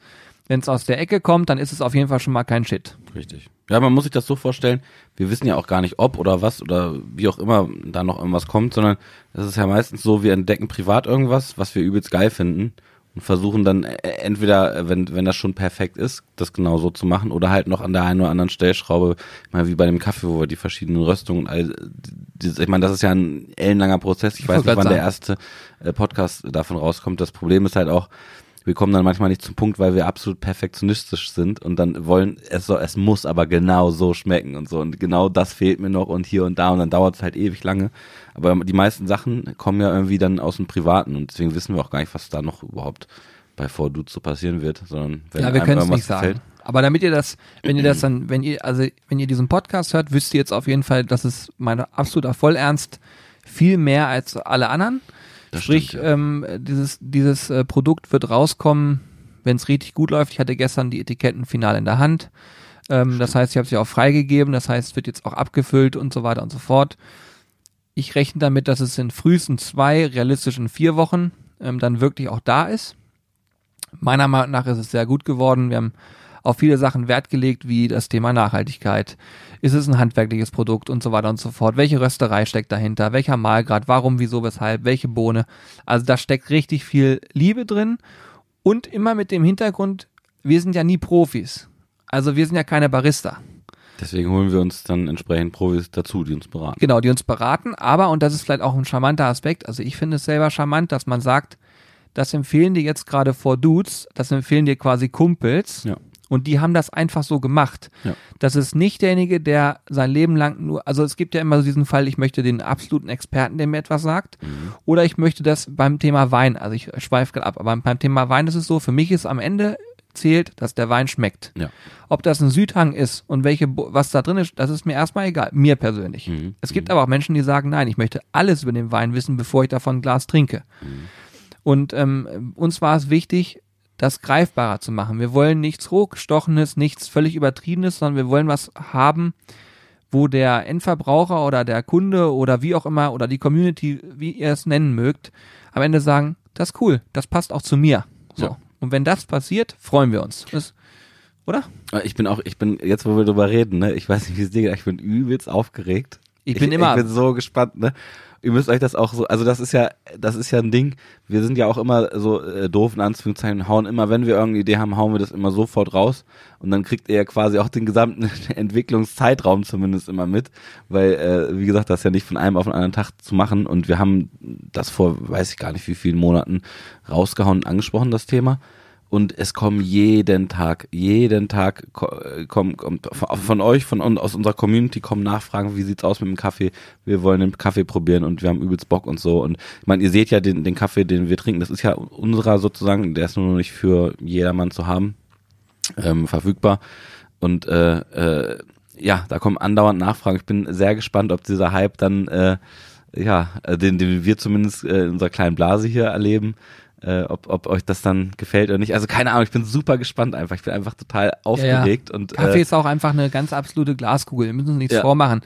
wenn es aus der Ecke kommt, dann ist es auf jeden Fall schon mal kein Shit. Richtig. Ja, man muss sich das so vorstellen, wir wissen ja auch gar nicht, ob oder was oder wie auch immer da noch irgendwas kommt, sondern es ist ja meistens so, wir entdecken privat irgendwas, was wir übelst geil finden und versuchen dann äh, entweder, äh, wenn, wenn das schon perfekt ist, das genau so zu machen oder halt noch an der einen oder anderen Stellschraube, mal wie bei dem Kaffee, wo wir die verschiedenen Röstungen und all dieses, ich meine, das ist ja ein ellenlanger Prozess. Ich weiß wollte nicht, wann grad der erste äh, Podcast davon rauskommt. Das Problem ist halt auch, wir kommen dann manchmal nicht zum Punkt, weil wir absolut perfektionistisch sind und dann wollen, es soll, es muss aber genau so schmecken und so. Und genau das fehlt mir noch und hier und da und dann dauert es halt ewig lange. Aber die meisten Sachen kommen ja irgendwie dann aus dem Privaten und deswegen wissen wir auch gar nicht, was da noch überhaupt bei Four Dudes so passieren wird, sondern wenn ja, wir können es nicht sagen. gefällt- Aber damit ihr das, wenn ihr das dann, wenn ihr, also wenn ihr diesen Podcast hört, wisst ihr jetzt auf jeden Fall, dass es mein absoluter Vollernst viel mehr als alle anderen. Das Sprich, stimmt, ja. ähm, dieses, dieses äh, Produkt wird rauskommen, wenn es richtig gut läuft. Ich hatte gestern die Etiketten final in der Hand. Ähm, das heißt, ich habe sie auch freigegeben. Das heißt, es wird jetzt auch abgefüllt und so weiter und so fort. Ich rechne damit, dass es in frühestens zwei, realistisch in vier Wochen ähm, dann wirklich auch da ist. Meiner Meinung nach ist es sehr gut geworden. Wir haben auf viele Sachen Wert gelegt, wie das Thema Nachhaltigkeit. Ist es ein handwerkliches Produkt und so weiter und so fort? Welche Rösterei steckt dahinter? Welcher Mahlgrad? Warum, wieso, weshalb? Welche Bohne? Also da steckt richtig viel Liebe drin und immer mit dem Hintergrund, wir sind ja nie Profis. Also wir sind ja keine Barista. Deswegen holen wir uns dann entsprechend Profis dazu, die uns beraten. Genau, die uns beraten, aber, und das ist vielleicht auch ein charmanter Aspekt, also ich finde es selber charmant, dass man sagt, das empfehlen dir jetzt gerade vor Dudes, das empfehlen dir quasi Kumpels. Ja. Und die haben das einfach so gemacht. Ja. Das ist nicht derjenige, der sein Leben lang nur, also es gibt ja immer so diesen Fall, ich möchte den absoluten Experten, der mir etwas sagt, Mhm. oder ich möchte das beim Thema Wein, also ich schweife gerade ab, aber beim Thema Wein ist es so, für mich ist am Ende zählt, dass der Wein schmeckt. Ja. Ob das ein Südhang ist und welche, was da drin ist, das ist mir erstmal egal, mir persönlich. Mhm. Es gibt aber auch Menschen, die sagen, nein, ich möchte alles über den Wein wissen, bevor ich davon ein Glas trinke. Und ähm, uns war es wichtig, das greifbarer zu machen. Wir wollen nichts hochgestochenes, nichts völlig übertriebenes, sondern wir wollen was haben, wo der Endverbraucher oder der Kunde oder wie auch immer oder die Community, wie ihr es nennen mögt, am Ende sagen, das ist cool, das passt auch zu mir. So. Ja. Und wenn das passiert, freuen wir uns. Das, oder? Ich bin auch, ich bin, jetzt wo wir drüber reden, ne, ich weiß nicht, wie es dir geht, ich bin übelst aufgeregt. Ich bin immer- Ich bin so gespannt, ne? Ihr müsst euch das auch so, also das ist ja, das ist ja ein Ding. Wir sind ja auch immer so äh, doof in Anführungszeichen, hauen immer, wenn wir irgendeine Idee haben, hauen wir das immer sofort raus. Und dann kriegt ihr ja quasi auch den gesamten Entwicklungszeitraum zumindest immer mit, weil, äh, wie gesagt, das ist ja nicht von einem auf den anderen Tag zu machen. Und wir haben das vor, weiß ich gar nicht wie vielen Monaten rausgehauen und angesprochen, das Thema. Und es kommen jeden Tag, jeden Tag äh, kommen, kommt von euch, von aus unserer Community kommen Nachfragen, wie sieht's aus mit dem Kaffee? Wir wollen den Kaffee probieren und wir haben übelst Bock und so. Und ich meine, ihr seht ja den, den Kaffee, den wir trinken, das ist ja unserer sozusagen, der ist nur noch nicht für jedermann zu haben, ähm, verfügbar. Und äh, äh, ja, da kommen andauernd Nachfragen. Ich bin sehr gespannt, ob dieser Hype dann, äh, ja, äh, den, den wir zumindest äh, in unserer kleinen Blase hier erleben, äh, ob, ob euch das dann gefällt oder nicht. Also keine Ahnung, ich bin super gespannt einfach. Ich bin einfach total aufgeregt und Kaffee äh, ist auch einfach eine ganz absolute Glaskugel. Wir müssen uns nichts Ja. vormachen.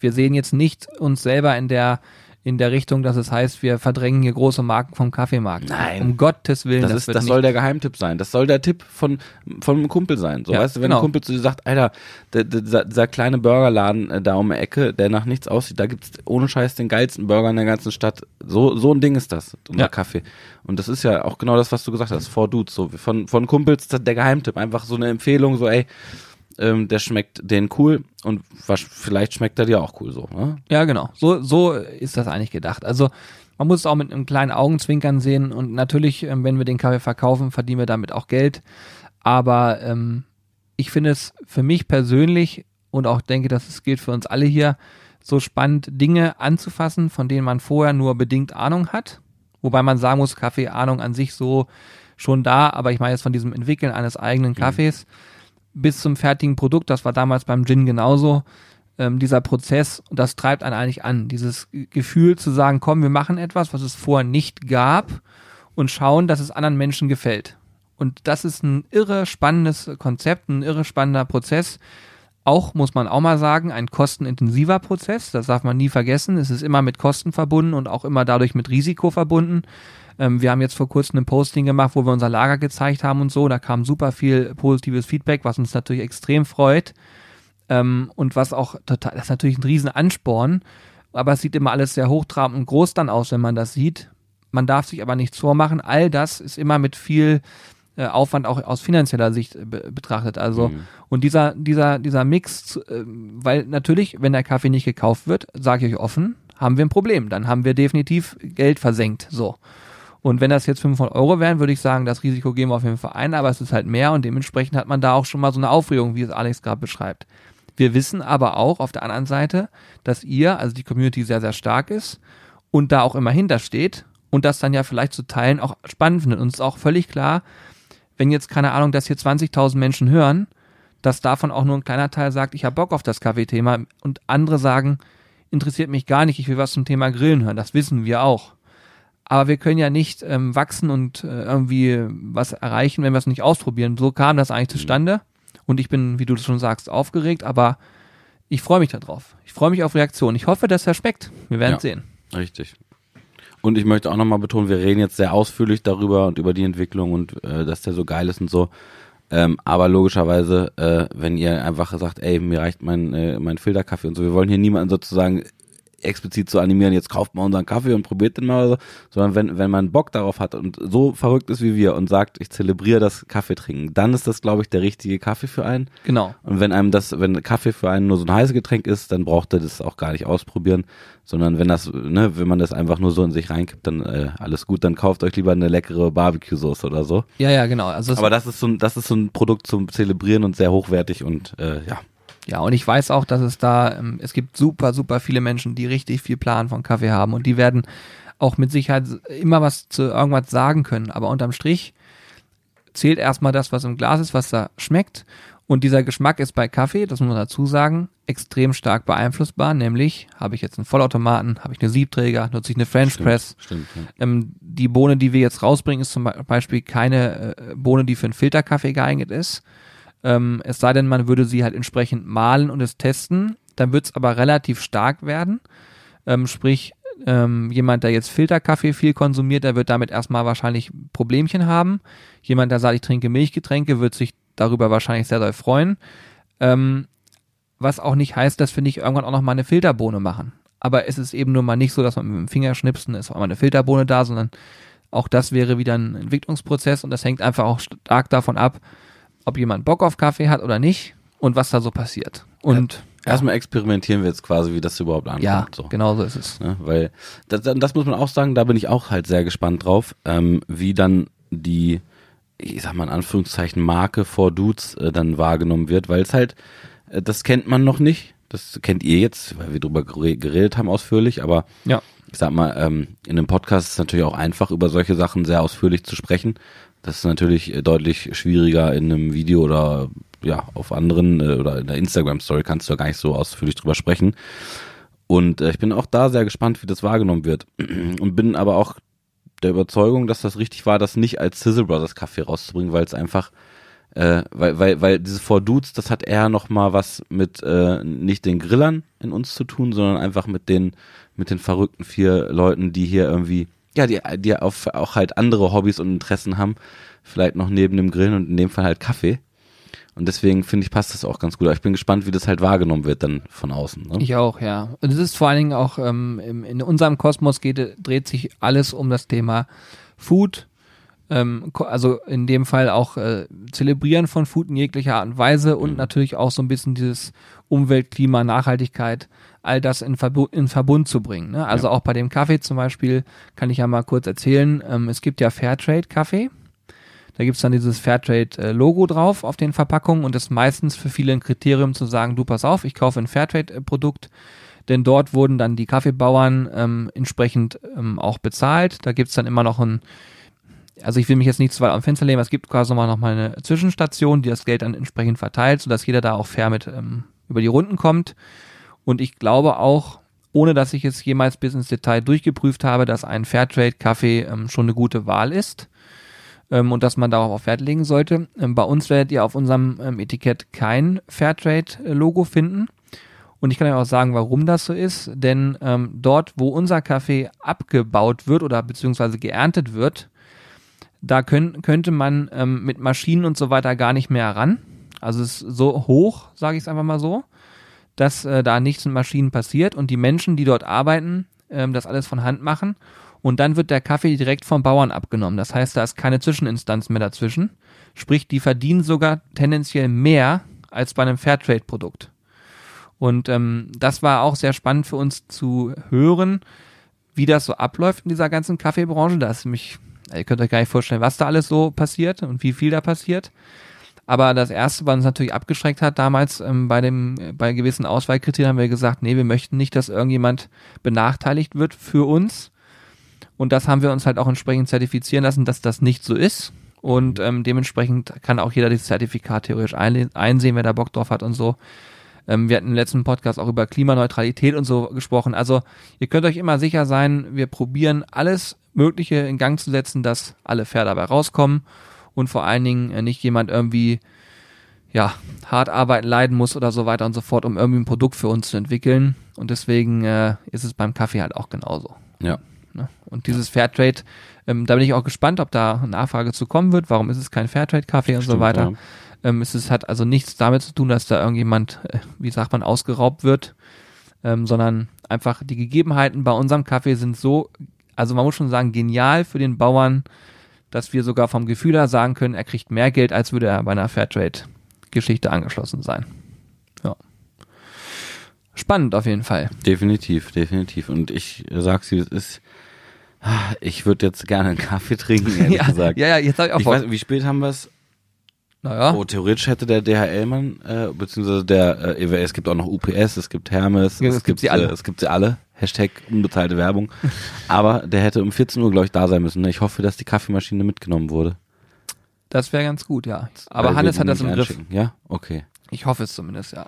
Wir sehen jetzt nicht uns selber in der in der Richtung, dass es heißt, wir verdrängen hier große Marken vom Kaffeemarkt. Nein. Um Gottes Willen, das, das, ist, das soll der Geheimtipp sein. Das soll der Tipp von, von einem Kumpel sein. So, Ja, weißt du, wenn genau. ein Kumpel zu dir sagt, Alter, der, der, dieser, kleine Burgerladen äh, da um die Ecke, der nach nichts aussieht, da gibt's ohne Scheiß den geilsten Burger in der ganzen Stadt. So, so ein Ding ist das, unser Ja. Kaffee. Und das ist ja auch genau das, was du gesagt hast, Four Dudes, so von, von Kumpels der Geheimtipp. Einfach so eine Empfehlung, so, ey, ähm, der schmeckt den cool und was, vielleicht schmeckt er dir auch cool so. Ne? Ja, genau. So, so ist das eigentlich gedacht. Also man muss es auch mit einem kleinen Augenzwinkern sehen und natürlich, ähm, wenn wir den Kaffee verkaufen, verdienen wir damit auch Geld. Aber ähm, ich finde es für mich persönlich und auch denke, dass es gilt für uns alle hier, so spannend, Dinge anzufassen, von denen man vorher nur bedingt Ahnung hat. Wobei man sagen muss, Kaffee-Ahnung an sich so schon da, aber ich meine jetzt von diesem Entwickeln eines eigenen Kaffees bis zum fertigen Produkt, das war damals beim Gin genauso, ähm, dieser Prozess, das treibt einen eigentlich an, dieses Gefühl zu sagen, komm, wir machen etwas, was es vorher nicht gab und schauen, dass es anderen Menschen gefällt. Und das ist ein irre spannendes Konzept, ein irre spannender Prozess. Auch, muss man auch mal sagen, ein kostenintensiver Prozess. Das darf man nie vergessen. Es ist immer mit Kosten verbunden und auch immer dadurch mit Risiko verbunden. Ähm, wir haben jetzt vor kurzem ein Posting gemacht, wo wir unser Lager gezeigt haben und so. Da kam super viel positives Feedback, was uns natürlich extrem freut. Ähm, und was auch total, das ist natürlich ein riesen Ansporn. Aber es sieht immer alles sehr hochtrabend und groß dann aus, wenn man das sieht. Man darf sich aber nichts vormachen. All das ist immer mit viel äh, Aufwand auch aus finanzieller Sicht äh, be betrachtet. Also Mhm. und dieser dieser dieser Mix, ähm, weil natürlich, wenn der Kaffee nicht gekauft wird, sage ich euch offen, haben wir ein Problem. Dann haben wir definitiv Geld versenkt. So. Und wenn das jetzt 500 Euro wären, würde ich sagen, das Risiko gehen wir auf jeden Fall ein, aber es ist halt mehr und dementsprechend hat man da auch schon mal so eine Aufregung, wie es Alex gerade beschreibt. Wir wissen aber auch auf der anderen Seite, dass ihr, also die Community sehr, sehr stark ist und da auch immer hintersteht und das dann ja vielleicht zu teilen auch spannend findet. Uns ist auch völlig klar, wenn jetzt, keine Ahnung, dass hier 20.000 Menschen hören, dass davon auch nur ein kleiner Teil sagt, ich habe Bock auf das Kaffeethema und andere sagen, interessiert mich gar nicht, ich will was zum Thema Grillen hören. Das wissen wir auch. Aber wir können ja nicht ähm, wachsen und äh, irgendwie was erreichen, wenn wir es nicht ausprobieren. So kam das eigentlich zustande. Und ich bin, wie du schon sagst, aufgeregt, aber ich freue mich darauf. Ich freue mich auf Reaktionen. Ich hoffe, dass er schmeckt. Wir werden ja, sehen. Richtig. Und ich möchte auch nochmal betonen, wir reden jetzt sehr ausführlich darüber und über die Entwicklung und äh, dass der so geil ist und so. Ähm, aber logischerweise, äh, wenn ihr einfach sagt, ey, mir reicht mein, äh, mein Filterkaffee und so, wir wollen hier niemanden sozusagen explizit zu animieren, jetzt kauft mal unseren Kaffee und probiert den mal, so, sondern wenn, wenn man Bock darauf hat und so verrückt ist wie wir und sagt, ich zelebriere das Kaffee trinken, dann ist das, glaube ich, der richtige Kaffee für einen. Genau. Und wenn einem das, wenn Kaffee für einen nur so ein heißes Getränk ist, dann braucht er das auch gar nicht ausprobieren, sondern wenn das, ne, wenn man das einfach nur so in sich reinkippt, dann äh, alles gut, dann kauft euch lieber eine leckere Barbecue-Soße oder so. Ja, ja, genau. Also Aber das ist so ein, das ist so ein Produkt zum Zelebrieren und sehr hochwertig und äh, ja. Ja, und ich weiß auch, dass es da, ähm, es gibt super, super viele Menschen, die richtig viel Plan von Kaffee haben und die werden auch mit Sicherheit immer was zu irgendwas sagen können. Aber unterm Strich zählt erstmal das, was im Glas ist, was da schmeckt. Und dieser Geschmack ist bei Kaffee, das muss man dazu sagen, extrem stark beeinflussbar. Nämlich, habe ich jetzt einen Vollautomaten, habe ich eine Siebträger, nutze ich eine French stimmt, Press. Stimmt, ja. ähm, die Bohne, die wir jetzt rausbringen, ist zum Beispiel keine äh, Bohne, die für einen Filterkaffee geeignet ist. Ähm, es sei denn, man würde sie halt entsprechend malen und es testen. Dann wird es aber relativ stark werden. Ähm, sprich, ähm, jemand, der jetzt Filterkaffee viel konsumiert, der wird damit erstmal wahrscheinlich Problemchen haben. Jemand, der sagt, ich trinke Milchgetränke, wird sich darüber wahrscheinlich sehr, sehr freuen. Ähm, was auch nicht heißt, dass wir nicht irgendwann auch noch mal eine Filterbohne machen. Aber es ist eben nur mal nicht so, dass man mit dem Finger schnipsen, ist auch mal eine Filterbohne da, sondern auch das wäre wieder ein Entwicklungsprozess und das hängt einfach auch stark davon ab, ob jemand Bock auf Kaffee hat oder nicht und was da so passiert. Und ja. erstmal experimentieren wir jetzt quasi, wie das überhaupt ankommt. Ja, so. genau so ist es. Ja, weil das, das, muss man auch sagen, da bin ich auch halt sehr gespannt drauf, ähm, wie dann die, ich sag mal in Anführungszeichen, Marke vor Dudes äh, dann wahrgenommen wird, weil es halt, äh, das kennt man noch nicht. Das kennt ihr jetzt, weil wir drüber geredet haben ausführlich, aber ja. ich sag mal, ähm, in einem Podcast ist es natürlich auch einfach, über solche Sachen sehr ausführlich zu sprechen, das ist natürlich äh, deutlich schwieriger in einem Video oder ja, auf anderen äh, oder in der Instagram-Story kannst du ja gar nicht so ausführlich drüber sprechen. Und äh, ich bin auch da sehr gespannt, wie das wahrgenommen wird. Und bin aber auch der Überzeugung, dass das richtig war, das nicht als Sizzle Brothers Kaffee rauszubringen, weil es einfach, äh, weil, weil, weil diese Four Dudes, das hat eher nochmal was mit äh, nicht den Grillern in uns zu tun, sondern einfach mit den, mit den verrückten vier Leuten, die hier irgendwie ja, die, die auf, auch halt andere Hobbys und Interessen haben, vielleicht noch neben dem Grillen und in dem Fall halt Kaffee. Und deswegen finde ich, passt das auch ganz gut. Aber ich bin gespannt, wie das halt wahrgenommen wird dann von außen. Ne? Ich auch, ja. Und es ist vor allen Dingen auch ähm, in unserem Kosmos geht, dreht sich alles um das Thema Food. Ähm, also in dem Fall auch äh, Zelebrieren von Food in jeglicher Art und Weise und mhm. natürlich auch so ein bisschen dieses Umwelt, Klima, Nachhaltigkeit all das in, Verbu in Verbund zu bringen. Ne? Also ja. auch bei dem Kaffee zum Beispiel kann ich ja mal kurz erzählen, ähm, es gibt ja Fairtrade-Kaffee. Da gibt's dann dieses Fairtrade-Logo drauf auf den Verpackungen und das ist meistens für viele ein Kriterium zu sagen, du pass auf, ich kaufe ein Fairtrade-Produkt, denn dort wurden dann die Kaffeebauern ähm, entsprechend ähm, auch bezahlt. Da gibt's dann immer noch ein, also ich will mich jetzt nicht zu weit am Fenster lehnen, es gibt quasi nochmal noch mal eine Zwischenstation, die das Geld dann entsprechend verteilt, sodass jeder da auch fair mit ähm, über die Runden kommt. Und ich glaube auch, ohne dass ich es jemals bis ins Detail durchgeprüft habe, dass ein Fairtrade-Kaffee ähm, schon eine gute Wahl ist ähm, und dass man darauf auch Wert legen sollte. Ähm, bei uns werdet ihr auf unserem ähm, Etikett kein Fairtrade-Logo finden. Und ich kann euch auch sagen, warum das so ist. Denn ähm, dort, wo unser Kaffee abgebaut wird oder beziehungsweise geerntet wird, da können, könnte man ähm, mit Maschinen und so weiter gar nicht mehr ran. Also es ist so hoch, sage ich es einfach mal so dass äh, da nichts mit Maschinen passiert und die Menschen, die dort arbeiten, ähm, das alles von Hand machen. Und dann wird der Kaffee direkt vom Bauern abgenommen. Das heißt, da ist keine Zwischeninstanz mehr dazwischen. Sprich, die verdienen sogar tendenziell mehr als bei einem Fairtrade-Produkt. Und ähm, das war auch sehr spannend für uns zu hören, wie das so abläuft in dieser ganzen Kaffeebranche. Da ist nämlich, ihr könnt euch gar nicht vorstellen, was da alles so passiert und wie viel da passiert. Aber das erste, was uns natürlich abgeschreckt hat damals ähm, bei dem, bei gewissen Auswahlkriterien haben wir gesagt, nee, wir möchten nicht, dass irgendjemand benachteiligt wird für uns. Und das haben wir uns halt auch entsprechend zertifizieren lassen, dass das nicht so ist. Und ähm, dementsprechend kann auch jeder dieses Zertifikat theoretisch einsehen, wer da Bock drauf hat und so. Ähm, wir hatten im letzten Podcast auch über Klimaneutralität und so gesprochen. Also ihr könnt euch immer sicher sein, wir probieren alles Mögliche in Gang zu setzen, dass alle fair dabei rauskommen und vor allen Dingen äh, nicht jemand irgendwie ja, hart arbeiten, leiden muss oder so weiter und so fort, um irgendwie ein Produkt für uns zu entwickeln. Und deswegen äh, ist es beim Kaffee halt auch genauso. Ja. Ne? Und dieses Fairtrade, ähm, da bin ich auch gespannt, ob da eine Nachfrage zu kommen wird. Warum ist es kein Fairtrade-Kaffee und so weiter? Ja. Ähm, es ist, hat also nichts damit zu tun, dass da irgendjemand, äh, wie sagt man, ausgeraubt wird, ähm, sondern einfach die Gegebenheiten bei unserem Kaffee sind so, also man muss schon sagen, genial für den Bauern, dass wir sogar vom Gefühl her sagen können, er kriegt mehr Geld, als würde er bei einer Fairtrade-Geschichte angeschlossen sein. Ja. Spannend auf jeden Fall. Definitiv, definitiv. Und ich sag's dir, es ist, ich würde jetzt gerne einen Kaffee trinken, ehrlich ja, gesagt. Ja, ja, jetzt habe ich auch ich weiß, Wie spät haben wir es? Naja. Oh, theoretisch hätte der DHL-Mann, äh, beziehungsweise der, äh, es gibt auch noch UPS, es gibt Hermes, ja, es, es gibt sie alle. Äh, es gibt sie alle. Hashtag unbezahlte Werbung. Aber der hätte um 14 Uhr, glaube ich, da sein müssen. Ich hoffe, dass die Kaffeemaschine mitgenommen wurde. Das wäre ganz gut, ja. Aber Weil Hannes hat das im Griff. Ja, okay. Ich hoffe es zumindest, ja.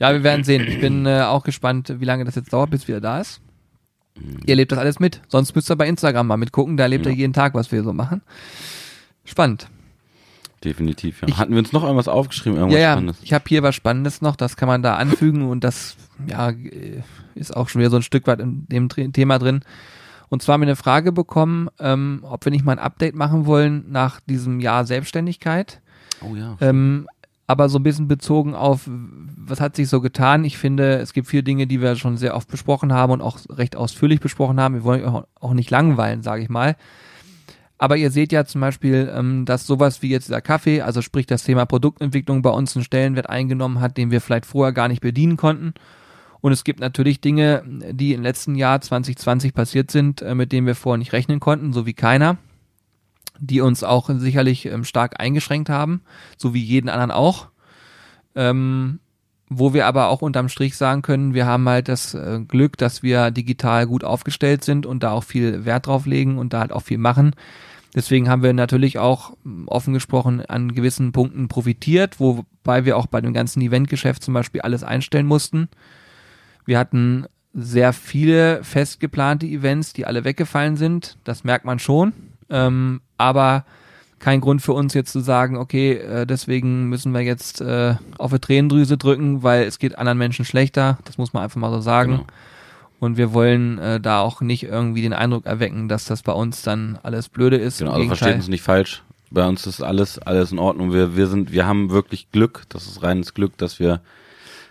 Ja, wir werden sehen. Ich bin äh, auch gespannt, wie lange das jetzt dauert, bis wieder da ist. Ihr lebt das alles mit. Sonst müsst ihr bei Instagram mal mitgucken. Da lebt ja. ihr jeden Tag, was wir so machen. Spannend. Definitiv, ja. Ich, Hatten wir uns noch irgendwas aufgeschrieben? Irgendwas ja, ja, Spannendes? ich habe hier was Spannendes noch, das kann man da anfügen und das ja, ist auch schon wieder so ein Stück weit in dem Thema drin. Und zwar haben wir eine Frage bekommen, ähm, ob wir nicht mal ein Update machen wollen nach diesem Jahr Selbstständigkeit. Oh ja. Ähm, aber so ein bisschen bezogen auf, was hat sich so getan? Ich finde, es gibt viele Dinge, die wir schon sehr oft besprochen haben und auch recht ausführlich besprochen haben. Wir wollen auch, auch nicht langweilen, sage ich mal. Aber ihr seht ja zum Beispiel, ähm, dass sowas wie jetzt dieser Kaffee, also sprich das Thema Produktentwicklung bei uns einen Stellenwert eingenommen hat, den wir vielleicht vorher gar nicht bedienen konnten. Und es gibt natürlich Dinge, die im letzten Jahr 2020 passiert sind, äh, mit denen wir vorher nicht rechnen konnten, so wie keiner, die uns auch sicherlich ähm, stark eingeschränkt haben, so wie jeden anderen auch. Ähm, wo wir aber auch unterm Strich sagen können, wir haben halt das äh, Glück, dass wir digital gut aufgestellt sind und da auch viel Wert drauf legen und da halt auch viel machen. Deswegen haben wir natürlich auch offen gesprochen an gewissen Punkten profitiert, wobei wir auch bei dem ganzen Eventgeschäft zum Beispiel alles einstellen mussten. Wir hatten sehr viele fest geplante Events, die alle weggefallen sind. Das merkt man schon. Ähm, aber kein Grund für uns jetzt zu sagen, okay, äh, deswegen müssen wir jetzt äh, auf eine Tränendrüse drücken, weil es geht anderen Menschen schlechter. Das muss man einfach mal so sagen. Genau. Und wir wollen äh, da auch nicht irgendwie den Eindruck erwecken, dass das bei uns dann alles blöde ist. Genau, also versteht uns nicht falsch. Bei uns ist alles, alles in Ordnung. Wir, wir sind, wir haben wirklich Glück. Das ist reines Glück, dass wir,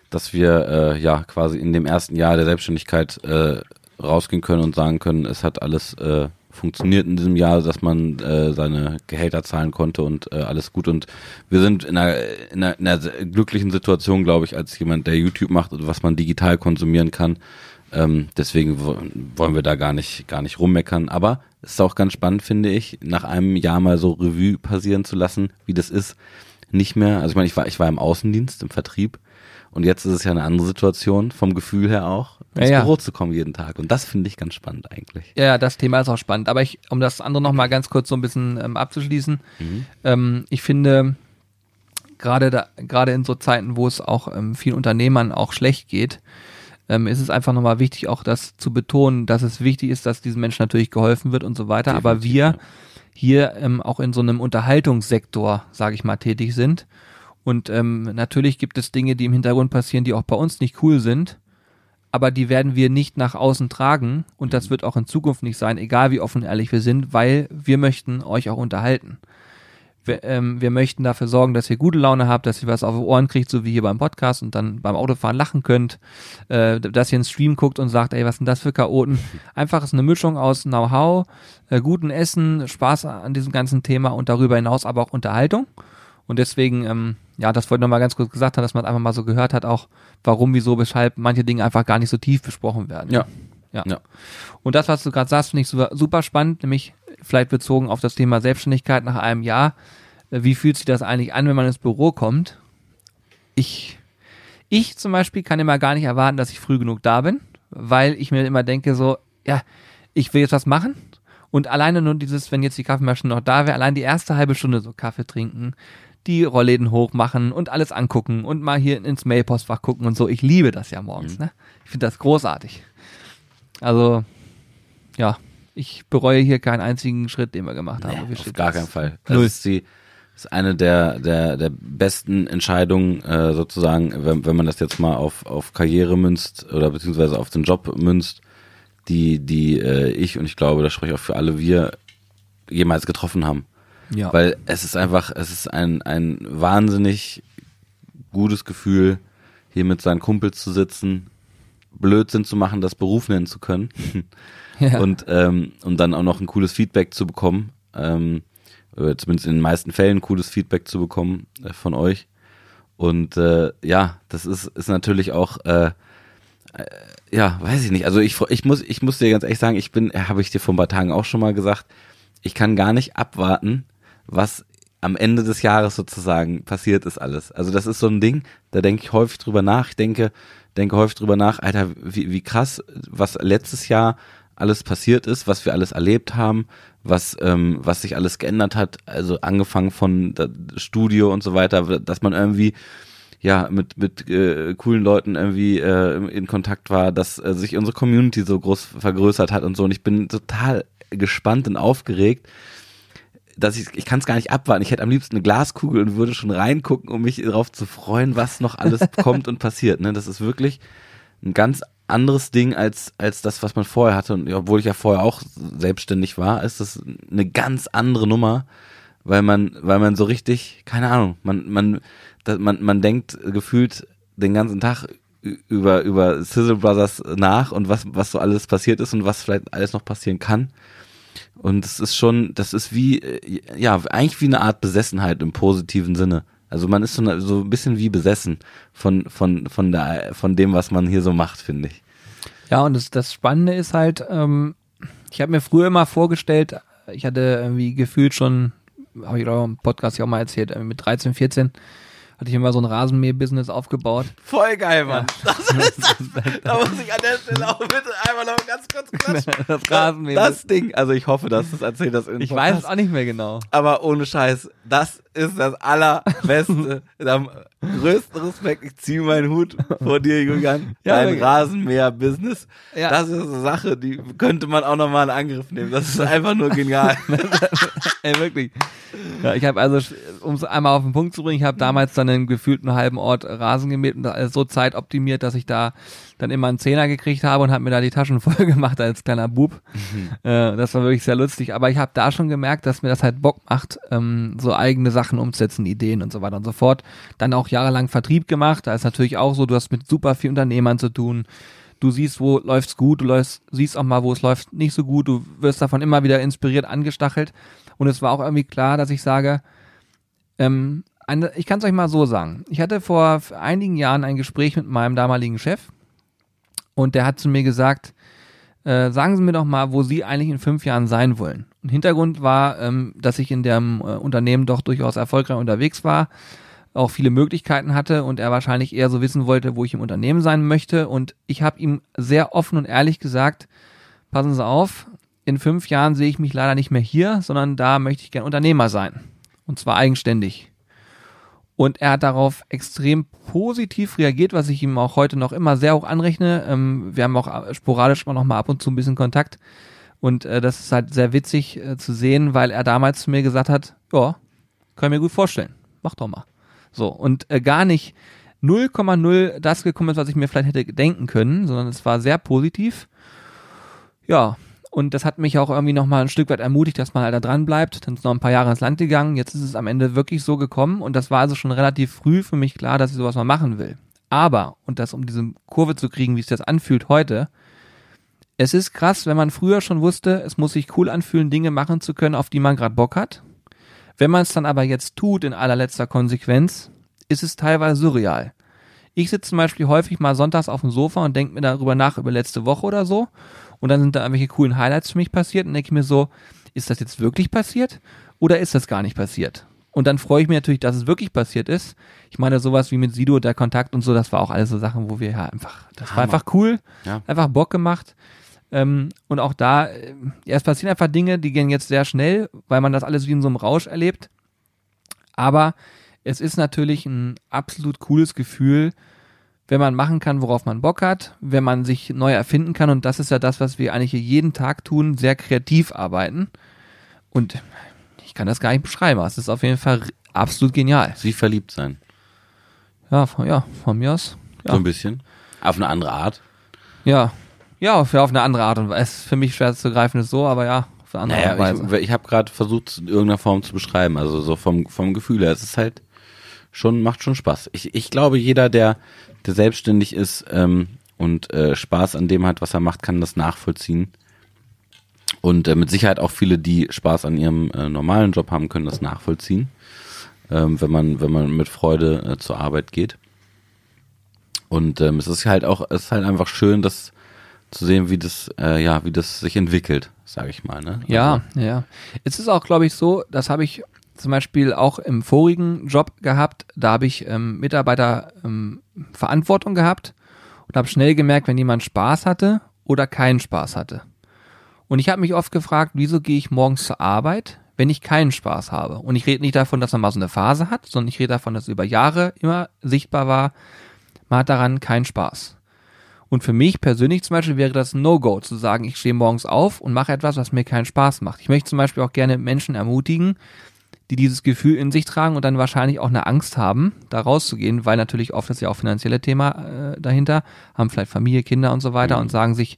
dass wir äh, ja quasi in dem ersten Jahr der Selbstständigkeit äh, rausgehen können und sagen können, es hat alles äh, funktioniert in diesem Jahr, dass man äh, seine Gehälter zahlen konnte und äh, alles gut. Und wir sind in einer, in einer, in einer glücklichen Situation, glaube ich, als jemand, der YouTube macht und was man digital konsumieren kann. Ähm, deswegen wollen wir da gar nicht, gar nicht rummeckern. Aber es ist auch ganz spannend, finde ich, nach einem Jahr mal so Revue passieren zu lassen, wie das ist. Nicht mehr, also ich meine, ich war, ich war im Außendienst, im Vertrieb. Und jetzt ist es ja eine andere Situation, vom Gefühl her auch, ins ja, Büro zu kommen jeden Tag. Und das finde ich ganz spannend eigentlich. Ja, das Thema ist auch spannend. Aber ich, um das andere nochmal ganz kurz so ein bisschen ähm, abzuschließen, mhm. ähm, ich finde, gerade gerade in so Zeiten, wo es auch ähm, vielen Unternehmern auch schlecht geht, ähm, ist es einfach nochmal wichtig, auch das zu betonen, dass es wichtig ist, dass diesen Menschen natürlich geholfen wird und so weiter. Definitiv, aber wir ja. hier ähm, auch in so einem Unterhaltungssektor, sage ich mal, tätig sind. Und ähm, natürlich gibt es Dinge, die im Hintergrund passieren, die auch bei uns nicht cool sind. Aber die werden wir nicht nach außen tragen. Und das mhm. wird auch in Zukunft nicht sein, egal wie offen und ehrlich wir sind, weil wir möchten euch auch unterhalten. Wir, ähm, wir möchten dafür sorgen, dass ihr gute Laune habt, dass ihr was auf die Ohren kriegt, so wie hier beim Podcast und dann beim Autofahren lachen könnt, äh, dass ihr einen Stream guckt und sagt, ey, was sind das für Chaoten? Einfach ist eine Mischung aus Know-how, äh, guten Essen, Spaß an diesem ganzen Thema und darüber hinaus aber auch Unterhaltung. Und deswegen, ähm, ja, das wollte ich nochmal ganz kurz gesagt haben, dass man einfach mal so gehört hat, auch warum, wieso, weshalb manche Dinge einfach gar nicht so tief besprochen werden. Ja. Ja. Ja. Und das, was du gerade sagst, finde ich super, super spannend, nämlich vielleicht bezogen auf das Thema Selbstständigkeit nach einem Jahr. Äh, Wie fühlt sich das eigentlich an, wenn man ins Büro kommt? Ich, ich zum Beispiel kann immer gar nicht erwarten, dass ich früh genug da bin, weil ich mir immer denke so, ja, ich will jetzt was machen. Und alleine nur dieses, wenn jetzt die Kaffeemaschine noch da wäre, allein die erste halbe Stunde so Kaffee trinken, die Rollläden hochmachen und alles angucken und mal hier ins Mailpostfach gucken und so. Ich liebe das ja morgens, ne? Ich finde das großartig. Also, ja, ich bereue hier keinen einzigen Schritt, den wir gemacht haben. Hier Auf gar keinen Fall. Das Null. ist die ist eine der der der besten Entscheidungen äh, sozusagen, wenn, wenn man das jetzt mal auf auf Karriere münzt oder beziehungsweise auf den Job münzt, die die äh, ich und ich glaube, das spreche ich auch für alle wir jemals getroffen haben. Ja. Weil es ist einfach, es ist ein, ein wahnsinnig gutes Gefühl, hier mit seinen Kumpels zu sitzen, Blödsinn zu machen, das Beruf nennen zu können. ja. und, ähm, und dann auch noch ein cooles Feedback zu bekommen. Ähm, oder zumindest in den meisten Fällen cooles Feedback zu bekommen äh, von euch. Und äh, ja, das ist, ist natürlich auch, äh, äh, ja, weiß ich nicht. Also ich, ich muss, ich muss dir ganz ehrlich sagen, ich bin, habe ich dir vor ein paar Tagen auch schon mal gesagt, ich kann gar nicht abwarten, was am Ende des Jahres sozusagen passiert ist alles. Also das ist so ein Ding, da denke ich häufig drüber nach. Ich denke, denke häufig drüber nach, Alter, wie, wie krass, was letztes Jahr alles passiert ist, was wir alles erlebt haben, was, ähm, was sich alles geändert hat, also angefangen von Studio und so weiter, dass man irgendwie ja mit mit äh, coolen Leuten irgendwie äh, in Kontakt war, dass äh, sich unsere Community so groß vergrößert hat und so und ich bin total gespannt und aufgeregt, dass ich ich kann es gar nicht abwarten. Ich hätte am liebsten eine Glaskugel und würde schon reingucken, um mich darauf zu freuen, was noch alles kommt und passiert. Ne, das ist wirklich ein ganz anderes Ding als als das, was man vorher hatte. Und obwohl ich ja vorher auch selbstständig war, ist das eine ganz andere Nummer, weil man weil man so richtig keine Ahnung, man man das, man man denkt gefühlt den ganzen Tag über über Sizzle Brothers nach und was was so alles passiert ist und was vielleicht alles noch passieren kann. Und es ist schon, das ist wie, äh, ja, eigentlich wie eine Art Besessenheit im positiven Sinne. Also man ist so, ein bisschen wie besessen von, von, von der, von dem, was man hier so macht, finde ich. Ja, und das, das Spannende ist halt, ähm, ich habe mir früher immer vorgestellt, ich hatte irgendwie gefühlt schon, habe ich glaube im Podcast ja auch mal erzählt, mit 13, 14 hatte ich immer so ein Rasenmäher-Business aufgebaut. Voll geil, Mann. Das ist, da muss ich an der Stelle auch bitte einmal noch ganz kurz klatschen. Das Rasenmäher. Das Ding, also ich hoffe, dass du es erzählt hast. in ich weiß es auch nicht mehr genau. aber ohne Scheiß, das ist das allerbeste. Am größten Respekt, ich ziehe meinen Hut vor dir, Julian. Ja, Dein. Rasenmäher-Business. Ja. Das ist eine Sache, die könnte man auch nochmal in Angriff nehmen. Das ist einfach nur genial. Ey, wirklich. Ja, ich habe also, um es einmal auf den Punkt zu bringen, ich habe damals dann einen gefühlten halben Ort Rasen gemäht und so zeitoptimiert, dass ich da dann immer einen Zehner gekriegt habe und habe mir da die Taschen voll gemacht als kleiner Bub. Äh, das war wirklich sehr lustig. Aber ich habe da schon gemerkt, dass mir das halt Bock macht, ähm, so eigene Sachen umzusetzen, Ideen und so weiter und so fort. Dann auch jahrelang Vertrieb gemacht. Da ist natürlich auch so, du hast mit super vielen Unternehmern zu tun. Du siehst, wo läuft's gut, du läufst, siehst auch mal, wo es läuft nicht so gut. Du wirst davon immer wieder inspiriert, angestachelt. Und es war auch irgendwie klar, dass ich sage, ähm, eine, ich kann es euch mal so sagen. Ich hatte vor einigen Jahren ein Gespräch mit meinem damaligen Chef und der hat zu mir gesagt, äh, sagen Sie mir doch mal, wo Sie eigentlich in fünf Jahren sein wollen. Und Hintergrund war, ähm, dass ich in dem äh, Unternehmen doch durchaus erfolgreich unterwegs war, auch viele Möglichkeiten hatte und er wahrscheinlich eher so wissen wollte, wo ich im Unternehmen sein möchte. Und ich habe ihm sehr offen und ehrlich gesagt, passen Sie auf, in fünf Jahren sehe ich mich leider nicht mehr hier, sondern da möchte ich gern Unternehmer sein. Und zwar eigenständig. Und er hat darauf extrem positiv reagiert, was ich ihm auch heute noch immer sehr hoch anrechne. Ähm, wir haben auch sporadisch immer noch mal ab und zu ein bisschen Kontakt. Und äh, das ist halt sehr witzig äh, zu sehen, weil er damals zu mir gesagt hat, ja, kann mir gut vorstellen. Mach doch mal. So, und äh, gar nicht 0,0 das gekommen ist, was ich mir vielleicht hätte denken können, sondern es war sehr positiv. Ja, und das hat mich auch irgendwie nochmal ein Stück weit ermutigt, dass man halt da dran bleibt. Dann ist noch ein paar Jahre ins Land gegangen. Jetzt ist es am Ende wirklich so gekommen. Und das war also schon relativ früh für mich klar, dass ich sowas mal machen will. Aber, und das um diese Kurve zu kriegen, wie es das anfühlt heute, es ist krass, wenn man früher schon wusste, es muss sich cool anfühlen, Dinge machen zu können, auf die man gerade Bock hat. Wenn man es dann aber jetzt tut in allerletzter Konsequenz, ist es teilweise surreal. Ich sitze zum Beispiel häufig mal sonntags auf dem Sofa und denke mir darüber nach, über letzte Woche oder so. Und dann sind da irgendwelche coolen Highlights für mich passiert und denke mir so, ist das jetzt wirklich passiert oder ist das gar nicht passiert? Und dann freue ich mich natürlich, dass es wirklich passiert ist. Ich meine, sowas wie mit Sido, der Kontakt und so, das war auch alles so Sachen, wo wir ja einfach, das war Hammer. einfach cool, Ja. einfach Bock gemacht. Ähm, und auch da, äh, ja, es passieren einfach Dinge, die gehen jetzt sehr schnell, weil man das alles wie in so einem Rausch erlebt. Aber es ist natürlich ein absolut cooles Gefühl, wenn man machen kann, worauf man Bock hat, wenn man sich neu erfinden kann. Und das ist ja das, was wir eigentlich hier jeden Tag tun, sehr kreativ arbeiten. Und ich kann das gar nicht beschreiben. aber Es ist auf jeden Fall absolut genial. Sie verliebt sein. Ja, von, ja, von mir aus. Ja. So ein bisschen. Auf eine andere Art. Ja. Ja, auf, ja, auf eine andere Art und Weise. Es ist für mich schwer zu greifen, ist so, aber ja, auf eine andere Naja, Weise. ich, ich habe gerade versucht, es in irgendeiner Form zu beschreiben. Also so vom, vom Gefühl her. Es ist halt schon, macht schon Spaß. Ich, ich glaube, jeder, der, der selbstständig ist ähm, und äh, Spaß an dem hat, was er macht, kann das nachvollziehen. Und äh, mit Sicherheit auch viele, die Spaß an ihrem äh, normalen Job haben, können das nachvollziehen, ähm, wenn man wenn man mit Freude äh, zur Arbeit geht. Und ähm, es ist halt auch, es ist halt einfach schön, das zu sehen, wie das, äh, ja, wie das sich entwickelt, sage ich mal. Ne? Ja, ja. Es ist auch, glaube ich, so, das habe ich zum Beispiel auch im vorigen Job gehabt. Da habe ich ähm, Mitarbeiter ähm, gehabt und habe schnell gemerkt, wenn jemand Spaß hatte oder keinen Spaß hatte. Und ich habe mich oft gefragt, wieso gehe ich morgens zur Arbeit, wenn ich keinen Spaß habe? Und ich rede nicht davon, dass man mal so eine Phase hat, sondern ich rede davon, dass über Jahre immer sichtbar war, man hat daran keinen Spaß. Und für mich persönlich zum Beispiel wäre das No-Go, zu sagen, ich stehe morgens auf und mache etwas, was mir keinen Spaß macht. Ich möchte zum Beispiel auch gerne Menschen ermutigen, die dieses Gefühl in sich tragen und dann wahrscheinlich auch eine Angst haben, da rauszugehen, weil natürlich oft ist ja auch finanzielle Thema äh, dahinter, haben vielleicht Familie, Kinder und so weiter und sagen sich,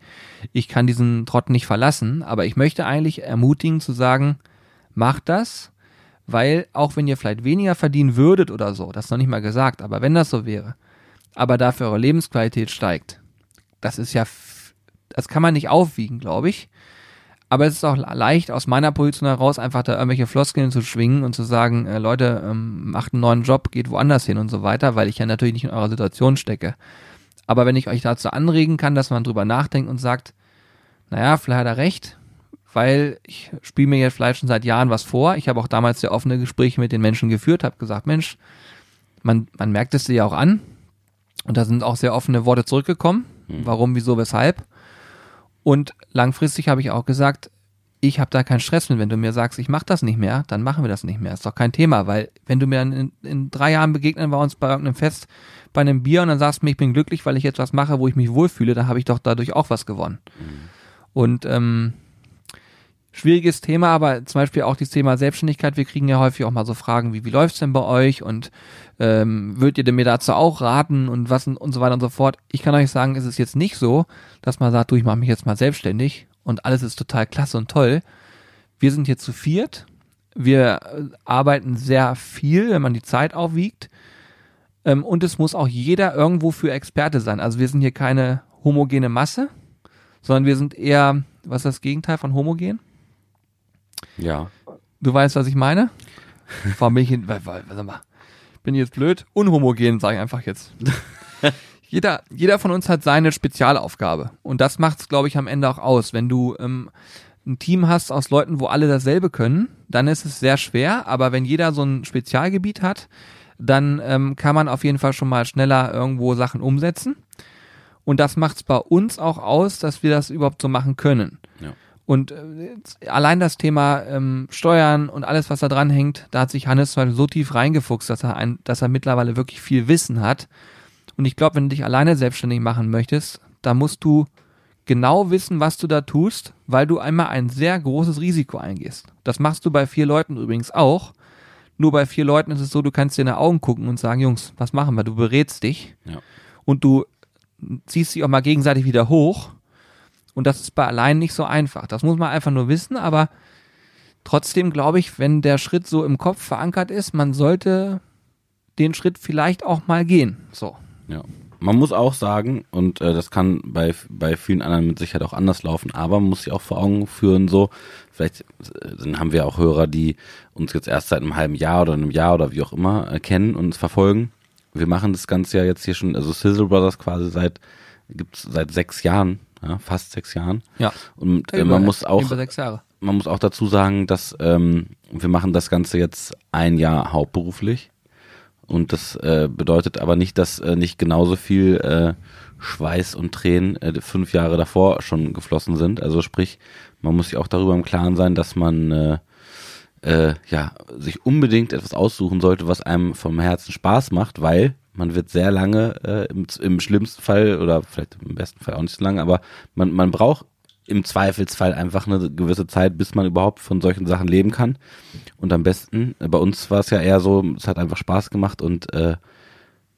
ich kann diesen Trott nicht verlassen, aber ich möchte eigentlich ermutigen zu sagen, macht das, weil auch wenn ihr vielleicht weniger verdienen würdet oder so, das ist noch nicht mal gesagt, aber wenn das so wäre, aber dafür eure Lebensqualität steigt, das ist ja, das kann man nicht aufwiegen, glaube ich. Aber es ist auch leicht aus meiner Position heraus einfach da irgendwelche Floskeln zu schwingen und zu sagen, äh, Leute, ähm, macht einen neuen Job, geht woanders hin und so weiter, weil ich ja natürlich nicht in eurer Situation stecke. Aber wenn ich euch dazu anregen kann, dass man drüber nachdenkt und sagt, naja, vielleicht hat er recht, weil ich spiele mir jetzt vielleicht schon seit Jahren was vor. Ich habe auch damals sehr offene Gespräche mit den Menschen geführt, habe gesagt, Mensch, man, man merkt es dir ja auch an. Und da sind auch sehr offene Worte zurückgekommen. Warum, wieso, weshalb. Und langfristig habe ich auch gesagt, ich habe da keinen Stress mit. Wenn du mir sagst, ich mache das nicht mehr, dann machen wir das nicht mehr. Ist doch kein Thema, weil wenn du mir dann in, in drei Jahren begegnen wir uns bei irgendeinem Fest, bei einem Bier und dann sagst du mir, ich bin glücklich, weil ich jetzt was mache, wo ich mich wohlfühle, dann habe ich doch dadurch auch was gewonnen. Und ähm, schwieriges Thema, aber zum Beispiel auch das Thema Selbstständigkeit. Wir kriegen ja häufig auch mal so Fragen wie, wie läuft's denn bei euch und ähm, würdet ihr denn mir dazu auch raten und was und, so weiter und so fort. Ich kann euch sagen, es ist jetzt nicht so, dass man sagt, du, ich mache mich jetzt mal selbstständig und alles ist total klasse und toll. Wir sind hier zu viert. Wir äh, arbeiten sehr viel, wenn man die Zeit aufwiegt. Ähm, und es muss auch jeder irgendwo für Experte sein. Also wir sind hier keine homogene Masse, sondern wir sind eher, was ist das Gegenteil von homogen? Ja. Du weißt, was ich meine? Warum bin ich hin, wa- wa- sag mal, bin jetzt blöd? Unhomogen, sage ich einfach jetzt. jeder, jeder von uns hat seine Spezialaufgabe. Und das macht es, glaube ich, am Ende auch aus. Wenn du ähm, ein Team hast aus Leuten, wo alle dasselbe können, dann ist es sehr schwer. Aber wenn jeder so ein Spezialgebiet hat, dann ähm, kann man auf jeden Fall schon mal schneller irgendwo Sachen umsetzen. Und das macht es bei uns auch aus, dass wir das überhaupt so machen können. Und äh, allein das Thema ähm, Steuern und alles, was da dran hängt, da hat sich Hannes so tief reingefuchst, dass er, ein, dass er mittlerweile wirklich viel Wissen hat. Und ich glaube, wenn du dich alleine selbstständig machen möchtest, da musst du genau wissen, was du da tust, weil du einmal ein sehr großes Risiko eingehst. Das machst du bei vier Leuten übrigens auch. Nur bei vier Leuten ist es so, du kannst dir in die Augen gucken und sagen, Jungs, was machen wir? Du berätst dich Ja. und du ziehst dich auch mal gegenseitig wieder hoch. Und das ist bei allein nicht so einfach. Das muss man einfach nur wissen, aber trotzdem glaube ich, wenn der Schritt so im Kopf verankert ist, man sollte den Schritt vielleicht auch mal gehen. So. Ja. Man muss auch sagen, und äh, das kann bei, bei vielen anderen mit Sicherheit auch anders laufen, aber man muss sich auch vor Augen führen, so, vielleicht äh, haben wir auch Hörer, die uns jetzt erst seit einem halben Jahr oder einem Jahr oder wie auch immer äh, kennen und uns verfolgen. Wir machen das Ganze ja jetzt hier schon, also Sizzle Brothers quasi seit, gibt's seit sechs Jahren, ja, fast sechs Jahren. Ja. Und äh, Über- man muss auch man muss auch dazu sagen, dass ähm, wir machen das Ganze jetzt ein Jahr hauptberuflich. Und das äh, bedeutet aber nicht, dass äh, nicht genauso viel äh, Schweiß und Tränen äh, fünf Jahre davor schon geflossen sind. Also sprich, man muss sich auch darüber im Klaren sein, dass man äh, äh, ja sich unbedingt etwas aussuchen sollte, was einem vom Herzen Spaß macht, weil man wird sehr lange äh, im, im schlimmsten Fall oder vielleicht im besten Fall auch nicht so lange, aber man, man braucht im Zweifelsfall einfach eine gewisse Zeit, bis man überhaupt von solchen Sachen leben kann. Und am besten, bei uns war es ja eher so, es hat einfach Spaß gemacht und äh,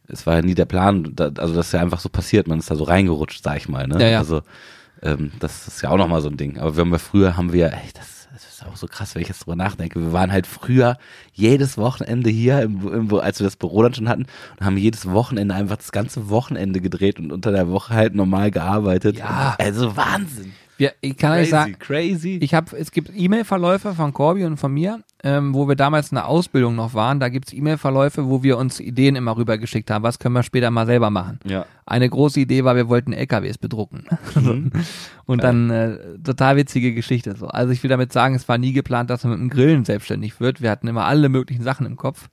es war ja nie der Plan, da, also das ist ja einfach so passiert, man ist da so reingerutscht, sag ich mal. Ne? Ja, ja. Also ähm, das ist ja auch nochmal so ein Ding. Aber wir haben ja früher, haben wir, ey, das, das ist auch so krass, wenn ich jetzt drüber nachdenke. Wir waren halt früher jedes Wochenende hier, im, im, als wir das Büro dann schon hatten, und haben jedes Wochenende einfach das ganze Wochenende gedreht und unter der Woche halt normal gearbeitet. Ja. Also Wahnsinn. Wir, ich kann euch sagen, crazy. ich habe, es gibt E-Mail-Verläufe von Corby und von mir, ähm, wo wir damals in der Ausbildung noch waren. Da gibt's E-Mail-Verläufe, wo wir uns Ideen immer rübergeschickt haben. Was können wir später mal selber machen? ja. Eine große Idee war, wir wollten LKWs bedrucken. und dann äh, total witzige Geschichte. So. Also ich will damit sagen, es war nie geplant, dass man mit dem Grillen selbstständig wird. Wir hatten immer alle möglichen Sachen im Kopf,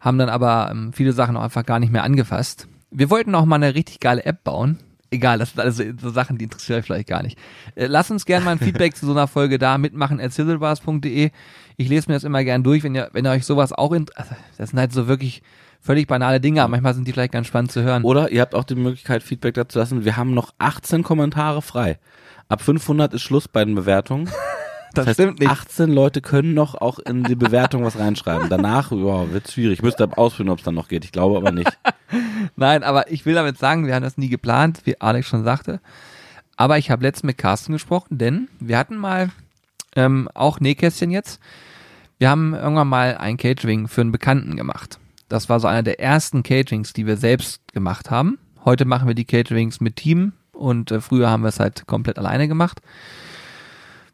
haben dann aber ähm, viele Sachen auch einfach gar nicht mehr angefasst. Wir wollten auch mal eine richtig geile App bauen. Egal, das sind alles so, Sachen, die interessieren euch vielleicht gar nicht. Äh, lasst uns gerne mal ein Feedback zu so einer Folge da mitmachen at sizzlebars.de. Ich lese mir das immer gern durch, wenn ihr, wenn ihr euch sowas auch, in, also das sind halt so wirklich völlig banale Dinge, aber manchmal sind die vielleicht ganz spannend zu hören. Oder ihr habt auch die Möglichkeit, Feedback dazu zu lassen. Wir haben noch 18 Kommentare frei. Ab 500 ist Schluss bei den Bewertungen. das heißt, stimmt nicht. 18 Leute können noch auch in die Bewertung was reinschreiben. Danach ja, wird schwierig. Ich müsste ausführen, ob es dann noch geht. Ich glaube aber nicht. Nein, aber ich will damit sagen, wir haben das nie geplant, wie Alex schon sagte. Aber ich habe letztens mit Carsten gesprochen, denn wir hatten mal ähm, auch Nähkästchen jetzt. Wir haben irgendwann mal ein Catering für einen Bekannten gemacht. Das war so einer der ersten Caterings, die wir selbst gemacht haben. Heute machen wir die Caterings mit Team und äh, früher haben wir es halt komplett alleine gemacht.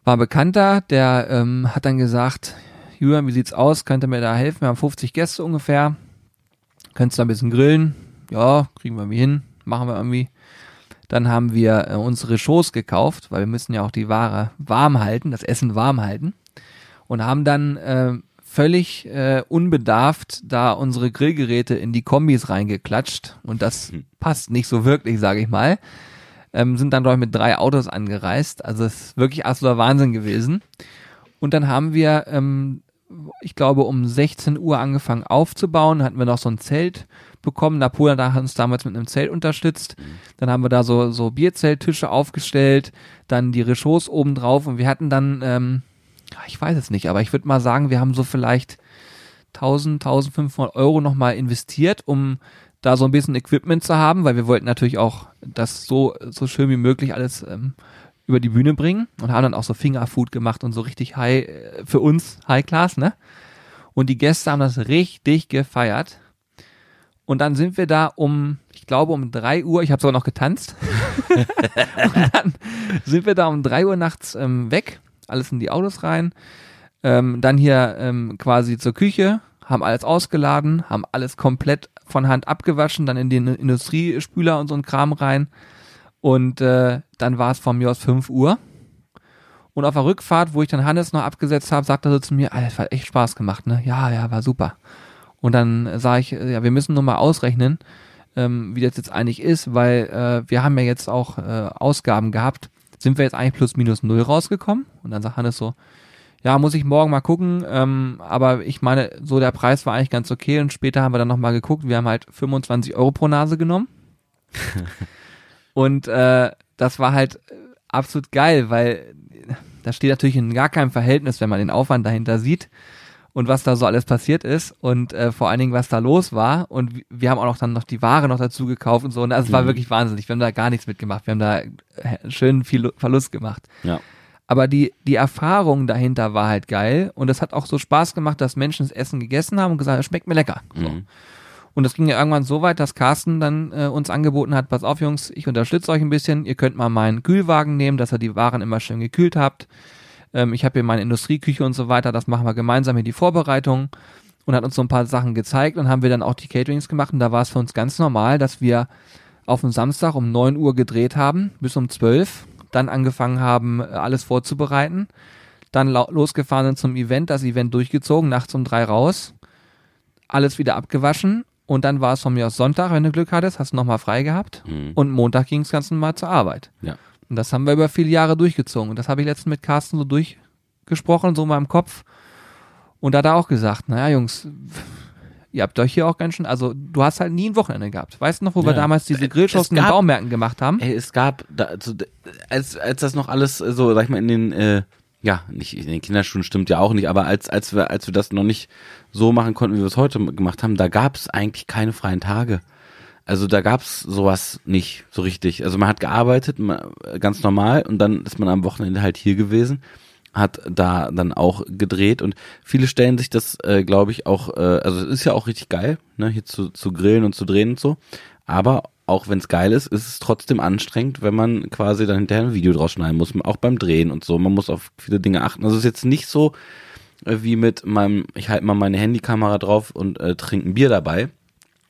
War ein Bekannter, der ähm, hat dann gesagt, Julian, wie sieht's aus? Könnt ihr mir da helfen? Wir haben 50 Gäste ungefähr. Könntest du ein bisschen grillen? Ja, kriegen wir irgendwie hin. Machen wir irgendwie. Dann haben wir äh, unsere Shows gekauft, weil wir müssen ja auch die Ware warm halten, das Essen warm halten. Und haben dann äh, völlig äh, unbedarft da unsere Grillgeräte in die Kombis reingeklatscht. Und das passt nicht so wirklich, sage ich mal. Ähm, sind dann, glaube ich, mit drei Autos angereist. Also es ist wirklich absoluter Wahnsinn gewesen. Und dann haben wir, ähm, ich glaube, um 16 Uhr angefangen aufzubauen. Hatten wir noch so ein Zelt bekommen. Napoleon hat uns damals mit einem Zelt unterstützt. Dann haben wir da so, so Bierzelttische aufgestellt, dann die Rechauds oben drauf und wir hatten dann, ähm, ich weiß es nicht, aber ich würde mal sagen, wir haben so vielleicht 1000, 1500 Euro nochmal investiert, um da so ein bisschen Equipment zu haben, weil wir wollten natürlich auch das so, so schön wie möglich alles ähm, über die Bühne bringen und haben dann auch so Fingerfood gemacht und so richtig high, äh, für uns High Class, ne? Und die Gäste haben das richtig gefeiert. Und dann sind wir da um, ich glaube um drei Uhr, ich habe sogar noch getanzt. und dann sind wir da um drei Uhr nachts ähm, weg, alles in die Autos rein. Ähm, dann hier ähm, quasi zur Küche, haben alles ausgeladen, haben alles komplett von Hand abgewaschen, dann in den Industriespüler und so ein Kram rein. Und äh, dann war es von mir aus 5 Uhr. Und auf der Rückfahrt, wo ich dann Hannes noch abgesetzt habe, sagte er so zu mir, Alter, das hat echt Spaß gemacht, ne? Ja, ja, war super. Und dann sage ich, ja, wir müssen nur mal ausrechnen, ähm, wie das jetzt eigentlich ist, weil äh, wir haben ja jetzt auch äh, Ausgaben gehabt. Sind wir jetzt eigentlich plus minus null rausgekommen? Und dann sagt Hannes so, ja, muss ich morgen mal gucken, ähm, aber ich meine, so der Preis war eigentlich ganz okay und später haben wir dann nochmal geguckt, wir haben halt 25 Euro pro Nase genommen. und äh, das war halt absolut geil, weil das steht natürlich in gar keinem Verhältnis, wenn man den Aufwand dahinter sieht und was da so alles passiert ist und äh, vor allen Dingen, was da los war. Und wir- haben auch noch dann noch die Ware noch dazu gekauft und so. Und also es war Mhm. wirklich wahnsinnig. Wir haben da gar nichts mitgemacht. Wir haben da äh, schön viel Verlust gemacht. Ja. Aber die, die Erfahrung dahinter war halt geil und es hat auch so Spaß gemacht, dass Menschen das Essen gegessen haben und gesagt, es schmeckt mir lecker. So. Mhm. Und das ging ja irgendwann so weit, dass Carsten dann äh, uns angeboten hat, pass auf Jungs, ich unterstütze euch ein bisschen, ihr könnt mal meinen Kühlwagen nehmen, dass ihr die Waren immer schön gekühlt habt. Ähm, ich habe hier meine Industrieküche und so weiter, das machen wir gemeinsam hier die Vorbereitung und hat uns so ein paar Sachen gezeigt und haben wir dann auch die Caterings gemacht und da war es für uns ganz normal, dass wir auf dem Samstag um 9 Uhr gedreht haben bis um 12, dann angefangen haben, alles vorzubereiten, dann losgefahren sind zum Event, das Event durchgezogen, nachts um drei raus, alles wieder abgewaschen und dann war es von mir aus Sonntag, wenn du Glück hattest, hast du nochmal frei gehabt. Mhm. Und Montag ging es ganz normal zur Arbeit. Ja. Und das haben wir über viele Jahre durchgezogen. Und das habe ich letztens mit Carsten so durchgesprochen, so in meinem Kopf. Und da hat er auch gesagt, naja, Jungs, ihr habt euch hier auch ganz schön, also du hast halt nie ein Wochenende gehabt. Weißt du noch, wo Ja. wir damals diese Grillshows in den Baumärkten gemacht haben? Ey, es gab, da, also, als, als das noch alles äh, so, sag ich mal, in den, äh, ja, nicht in den Kinderschuhen stimmt ja auch nicht, aber als, als wir, als wir das noch nicht so machen konnten, wie wir es heute gemacht haben, da gab es eigentlich keine freien Tage. Also da gab es sowas nicht so richtig. Also man hat gearbeitet, ganz normal, und dann ist man am Wochenende halt hier gewesen, hat da dann auch gedreht und viele stellen sich das, äh, glaube ich, auch, äh, also es ist ja auch richtig geil, ne, hier zu, zu grillen und zu drehen und so. Aber auch wenn es geil ist, ist es trotzdem anstrengend, wenn man quasi dann hinterher ein Video draus schneiden muss, auch beim Drehen und so. Man muss auf viele Dinge achten. Also es ist jetzt nicht so äh, wie mit meinem, ich halte mal meine Handykamera drauf und äh, trinke ein Bier dabei.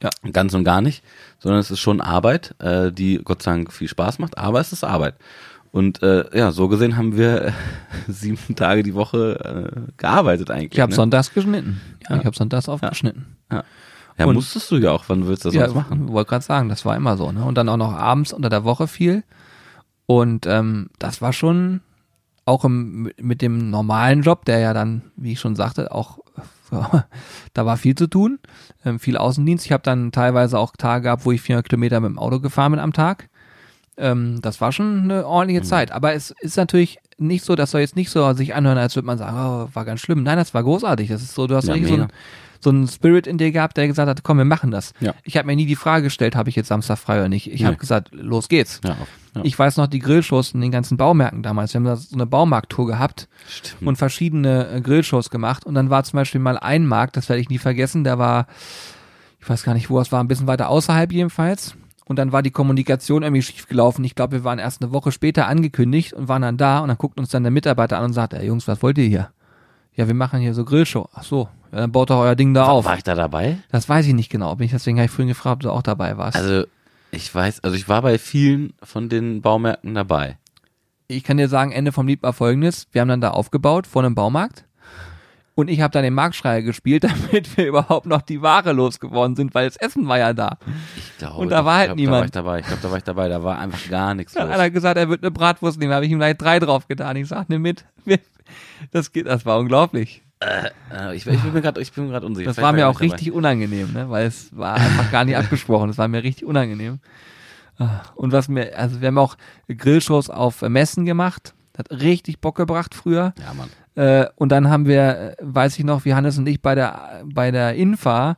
Ja. Ganz und gar nicht, sondern es ist schon Arbeit, äh, die Gott sei Dank viel Spaß macht, aber es ist Arbeit. Und äh, ja, so gesehen haben wir äh, sieben Tage die Woche äh, gearbeitet eigentlich. Ich habe ne? sonntags geschnitten. Ja, Ja. ich habe sonntags aufgeschnitten. Ja, ja Und- musstest du ja auch, wann willst du das sonst machen? wollte gerade sagen, das war immer so. Ne? Und dann auch noch abends unter der Woche viel. Und ähm, das war schon auch im, mit dem normalen Job, der ja dann, wie ich schon sagte, auch ja, da war viel zu tun, ähm, viel Außendienst. Ich habe dann teilweise auch Tage gehabt, wo ich 400 Kilometer mit dem Auto gefahren bin am Tag. Ähm, das war schon eine ordentliche Zeit. Aber es ist natürlich nicht so, das soll jetzt nicht so sich anhören, als würde man sagen, oh, war ganz schlimm. Nein, das war großartig. Das ist so, du hast Ja, so ein, so einen Spirit in dir gehabt, der gesagt hat, komm, wir machen das. Ja. Ich habe mir nie die Frage gestellt, habe ich jetzt Samstag frei oder nicht. Ich Nee. habe gesagt, los geht's. Ja, ja. Ich weiß noch die Grillshows in den ganzen Baumärkten damals. Wir haben da so eine Baumarkttour gehabt Stimmt. und verschiedene äh, Grillshows gemacht. Und dann war zum Beispiel mal ein Markt, das werde ich nie vergessen, der war, ich weiß gar nicht wo, es war ein bisschen weiter außerhalb jedenfalls. Und dann war die Kommunikation irgendwie schief gelaufen. Ich glaube, wir waren erst eine Woche später angekündigt und waren dann da und dann guckt uns dann der Mitarbeiter an und sagt, ey Jungs, was wollt ihr hier? Ja, wir machen hier so Grillshow. Ach so, dann baut doch euer Ding da auf. War ich da dabei? Das weiß ich nicht genau. Bin ich deswegen habe ich vorhin gefragt, ob du auch dabei warst. Also, ich weiß, also ich war bei vielen von den Baumärkten dabei. ich kann dir sagen, Ende vom Lied war folgendes. Wir haben dann da aufgebaut vor einem Baumarkt. Und ich habe dann den Marktschreier gespielt, damit wir überhaupt noch die Ware losgeworden sind, weil das Essen war ja da. Ich glaube, Und da war halt ich glaub, niemand. Da war ich dabei. Ich glaube, da war ich dabei. Da war einfach gar nichts Dann los. hat einer gesagt, er wird eine Bratwurst nehmen. Da habe ich ihm gleich drei drauf getan. Ich sag, nimm mit. Das geht, das war unglaublich. Äh, ich, ich bin mir gerade, ich bin mir gerade unsicher. Das war mir auch richtig unangenehm, ne? weil es war einfach gar nicht abgesprochen. Das war mir richtig unangenehm. Ah, Und was mir, also wir haben auch Grillshows auf Messen gemacht. Hat richtig Bock gebracht früher. dabei. Ja, Mann. Äh, und dann haben wir, äh, weiß ich noch, wie Hannes und ich bei der, bei der Infa,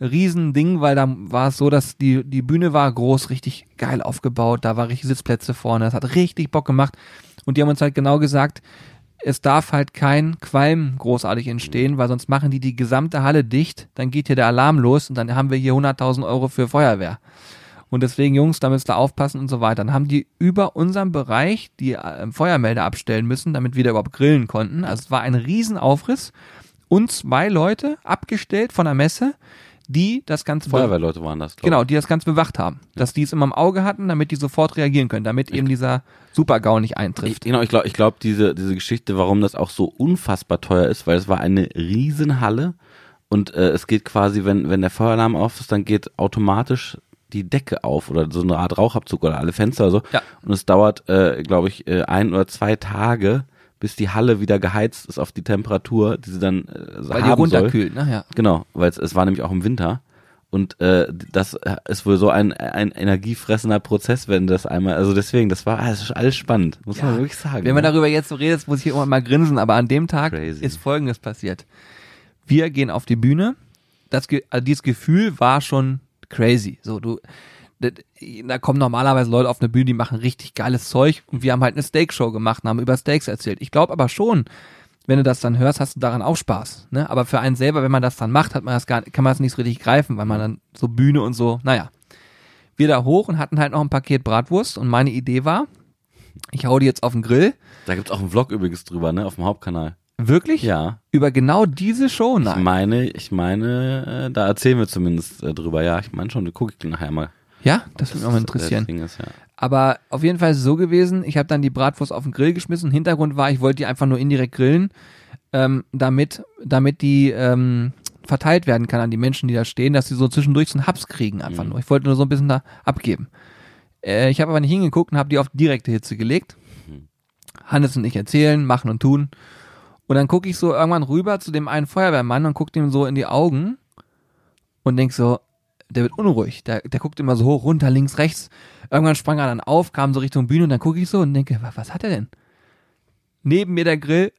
Riesending, weil da war es so, dass die, die Bühne war groß, richtig geil aufgebaut, da war richtig Sitzplätze vorne, das hat richtig Bock gemacht. Und die haben uns halt genau gesagt, es darf halt kein Qualm großartig entstehen, weil sonst machen die die gesamte Halle dicht, dann geht hier der Alarm los und dann haben wir hier 100.000 Euro für Feuerwehr. Und deswegen, Jungs, da müsst ihr aufpassen und so weiter. Dann haben die über unserem Bereich die äh, Feuermelder abstellen müssen, damit wir da überhaupt grillen konnten. Also es war ein Riesenaufriss. Und zwei Leute abgestellt von der Messe, die das Ganze Feuerwehrleute waren das, glaub Genau, die das Ganze bewacht haben. Dass die es immer im Auge hatten, damit die sofort reagieren können, damit eben dieser Super-GAU nicht Ich, eintrifft. genau, ich glaube, ich glaub, diese, diese Geschichte, warum das auch so unfassbar teuer ist, weil es war eine Riesenhalle und äh, es geht quasi, wenn, wenn der Feueralarm auf ist, dann geht automatisch die Decke auf oder so eine Art Rauchabzug oder alle Fenster oder so. Ja. Und es dauert, äh, glaube ich, äh, ein oder zwei Tage, bis die Halle wieder geheizt ist auf die Temperatur, die sie dann äh, weil die haben soll. runterkühlt, ne? Ja. Genau, weil es, es war nämlich auch im Winter. Und äh, das äh, ist wohl so ein, ein energiefressender Prozess, wenn das einmal, also deswegen, das war das ist alles spannend, muss man Ja. wirklich sagen. Wenn man ne? darüber jetzt so redet, muss ich irgendwann mal grinsen, aber an dem Tag Crazy. ist Folgendes passiert. Wir gehen auf die Bühne. Das, also dieses Gefühl war schon crazy. So, du, da kommen normalerweise Leute auf eine Bühne, die machen richtig geiles Zeug und wir haben halt eine Steakshow gemacht und haben über Steaks erzählt. Ich glaube aber schon, wenn du das dann hörst, hast du daran auch Spaß. Ne? Aber für einen selber, wenn man das dann macht, hat man das gar, kann man das nicht so richtig greifen, weil man dann so Bühne und so, naja. Wir da hoch und hatten halt noch ein Paket Bratwurst und meine Idee war, ich hau die jetzt auf den Grill. Da gibt's auch einen Vlog übrigens drüber, ne, auf dem Hauptkanal. Wirklich? Ja. Über genau diese Show? Ich Nein. meine, ich meine, äh, da erzählen wir zumindest äh, drüber. Ja, ich meine schon, gucke ich nachher mal. Ja, das würde mich auch mal interessieren. Das Ding ist, ja. Aber auf jeden Fall ist es so gewesen, ich habe dann die Bratwurst auf den Grill geschmissen. Hintergrund war, ich wollte die einfach nur indirekt grillen, ähm, damit, damit die ähm, verteilt werden kann an die Menschen, die da stehen, dass sie so zwischendurch so einen Haps kriegen einfach Mhm. nur. Ich wollte nur so ein bisschen da abgeben. Äh, ich habe aber nicht hingeguckt und habe die auf direkte Hitze gelegt. Mhm. Hannes und ich erzählen, machen und tun. Und dann gucke ich so irgendwann rüber zu dem einen Feuerwehrmann und gucke ihm so in die Augen und denk so, der wird unruhig. Der, der guckt immer so hoch, runter, links, rechts. Irgendwann sprang er dann auf, kam so Richtung Bühne und dann gucke ich so und denke, wa- was hat er denn? Neben mir der Grill,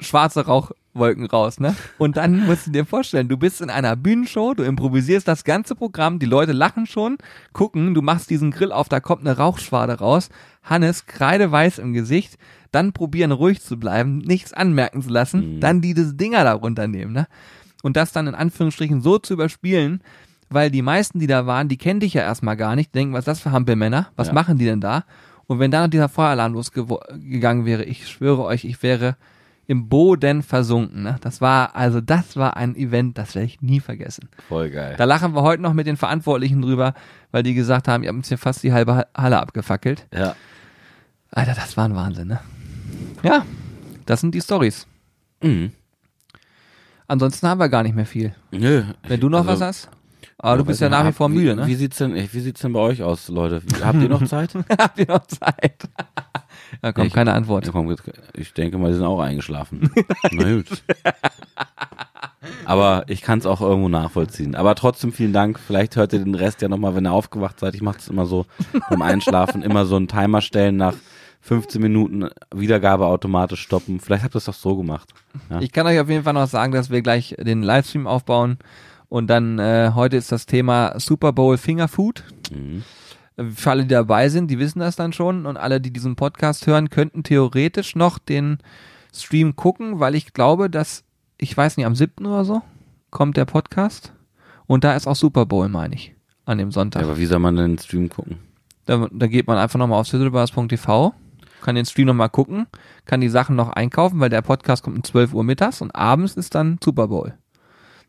schwarze Rauchwolken raus, ne? Und dann musst du dir vorstellen, du bist in einer Bühnenshow, du improvisierst das ganze Programm, die Leute lachen schon, gucken, du machst diesen Grill auf, da kommt eine Rauchschwade raus, Hannes kreideweiß im Gesicht, dann probieren ruhig zu bleiben, nichts anmerken zu lassen, Mhm. dann diese Dinger da runternehmen, ne? Und das dann in Anführungsstrichen so zu überspielen, weil die meisten, die da waren, die kennen dich ja erstmal gar nicht, denken, was ist das für Hampelmänner, was Ja. machen die denn da? Und wenn da noch dieser Feueralarm losgegangen wäre, ich schwöre euch, ich wäre im Boden versunken. Ne? Das war, also das war ein Event, das werde ich nie vergessen. Voll geil. Da lachen wir heute noch mit den Verantwortlichen drüber, weil die gesagt haben, ihr habt uns hier fast die halbe Halle abgefackelt. ja. Alter, das war ein Wahnsinn, ne? Ja, das sind die Stories. Mhm. Ansonsten haben wir gar nicht mehr viel. Nö. Wenn du noch Also, was hast? Aber du weiß bist ja nach wie vor müde, ne? Wie sieht's denn, wie sieht's denn bei euch aus, Leute? Habt ihr noch Zeit? Habt ihr noch Zeit? da kommt Ich- keine Antwort. Ja, komm, ich denke mal, die sind auch eingeschlafen. Na gut. Aber ich kann es auch irgendwo nachvollziehen. Aber trotzdem vielen Dank. Vielleicht hört ihr den Rest ja nochmal, wenn ihr aufgewacht seid. Ich mache es immer so beim Einschlafen, immer so einen Timer stellen nach 15 Minuten Wiedergabe automatisch stoppen. Vielleicht habt ihr es doch so gemacht. Ja. Ich kann euch auf jeden Fall noch sagen, dass wir gleich den Livestream aufbauen. Und dann äh, heute ist das Thema Super Bowl Fingerfood. Mhm. Für alle, die dabei sind, die wissen das dann schon. Und alle, die diesen Podcast hören, könnten theoretisch noch den Stream gucken, weil ich glaube, dass, ich weiß nicht, am 7. oder so kommt der Podcast. Und da ist auch Super Bowl, meine ich, an dem Sonntag. Ja, aber wie soll man denn den Stream gucken? Da, da geht man einfach nochmal auf fiddlebars.tv, kann den Stream nochmal gucken, kann die Sachen noch einkaufen, weil der Podcast kommt um 12 Uhr mittags und abends ist dann Super Bowl.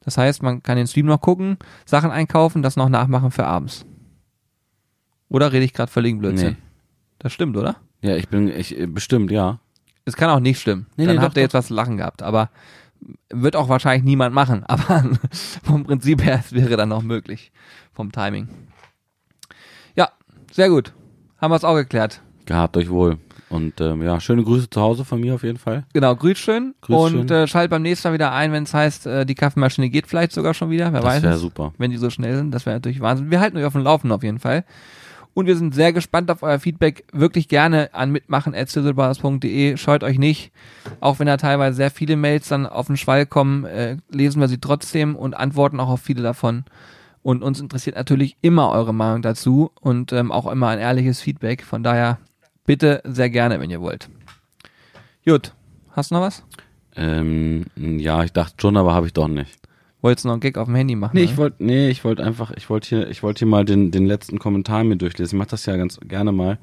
Das heißt, man kann den Stream noch gucken, Sachen einkaufen, das noch nachmachen für abends. Oder rede ich gerade völligen Blödsinn? Nee. Das stimmt, oder? Ja, ich bin, ich, äh, bestimmt, ja. Es kann auch nicht stimmen. Nee, dann nee, habt doch, ihr jetzt was zu lachen gehabt, aber wird auch wahrscheinlich niemand machen, aber vom Prinzip her es wäre dann noch möglich. Vom Timing. Ja, sehr gut. Haben wir es auch geklärt. Gehabt euch wohl. Und ähm, ja, schöne Grüße zu Hause von mir auf jeden Fall. Genau, grüß schön. Grüß und schön. Äh, schalt beim nächsten Mal wieder ein, wenn es heißt, äh, die Kaffeemaschine geht vielleicht sogar schon wieder. Wer Das weiß wäre es. super. Wenn die so schnell sind, das wäre natürlich Wahnsinn. Wir halten euch auf dem Laufen auf jeden Fall. Und wir sind sehr gespannt auf euer Feedback. Wirklich gerne an mitmachen.sizzlebars.de. Scheut euch nicht. Auch wenn da teilweise sehr viele Mails dann auf den Schwall kommen, äh, lesen wir sie trotzdem und antworten auch auf viele davon. Und uns interessiert natürlich immer eure Meinung dazu und ähm, auch immer ein ehrliches Feedback. Von daher bitte sehr gerne, wenn ihr wollt. Gut. Hast du noch was? Ähm, ja, ich dachte schon, aber habe ich doch nicht. Wolltest du noch einen Gag auf dem Handy machen? Nee, oder? ich wollte, nee, ich wollte einfach, ich wollte hier, ich wollte hier mal den, den letzten Kommentar mir durchlesen. Ich mache das ja ganz gerne mal.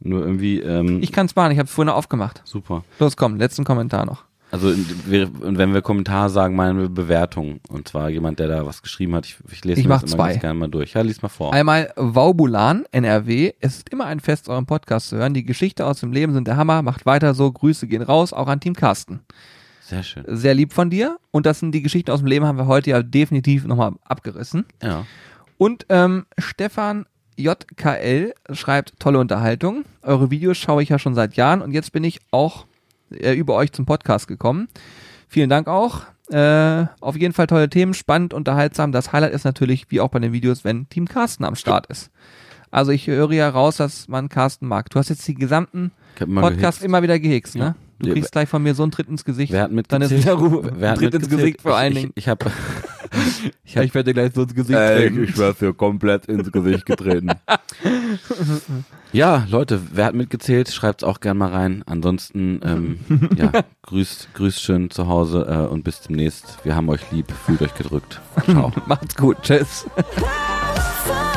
Nur irgendwie, ähm, ich kann es machen, ich habe es vorhin aufgemacht. super. Los, komm, letzten Kommentar noch. Also und wenn wir Kommentar sagen, meinen wir Bewertung. Und zwar jemand, der da was geschrieben hat. Ich, ich lese Ich mir das immer zwei. ganz gerne mal durch. Ja, lies mal vor. Einmal Waubulan, NRW. Es ist immer ein Fest, euren Podcast zu hören. Die Geschichte aus dem Leben sind der Hammer. Macht weiter so. Grüße gehen raus, auch an Team Carsten. Sehr schön. Sehr lieb von dir. Und das sind die Geschichten aus dem Leben, haben wir heute ja definitiv nochmal abgerissen. Ja. Und ähm, Stefan JKL schreibt, tolle Unterhaltung. Eure Videos schaue ich ja schon seit Jahren und jetzt bin ich auch äh, über euch zum Podcast gekommen. Vielen Dank auch. Äh, auf jeden Fall tolle Themen, spannend, unterhaltsam. Das Highlight ist natürlich, wie auch bei den Videos, wenn Team Carsten am Start ist. Also ich höre ja raus, dass man Carsten mag. Du hast jetzt die gesamten Ich hab immer Podcast gehixt. immer wieder Ja. ne? Du Ja, kriegst gleich von mir so einen Tritt ins Gesicht. Wer hat Dann ist wieder Ruhe. Wer hat Tritt ins mitgezählt? Gesicht vor allen ich, Dingen. Ich, ich habe Ich, ich werde dir gleich so ins Gesicht Ey, treten. ich werde dir komplett ins Gesicht getreten. Ja, Leute, wer hat mitgezählt, schreibt's auch gern mal rein. Ansonsten, ähm, ja, grüßt, grüßt schön zu Hause äh, und bis demnächst. Wir haben euch lieb, fühlt euch gedrückt. Ciao. Macht's gut. Tschüss.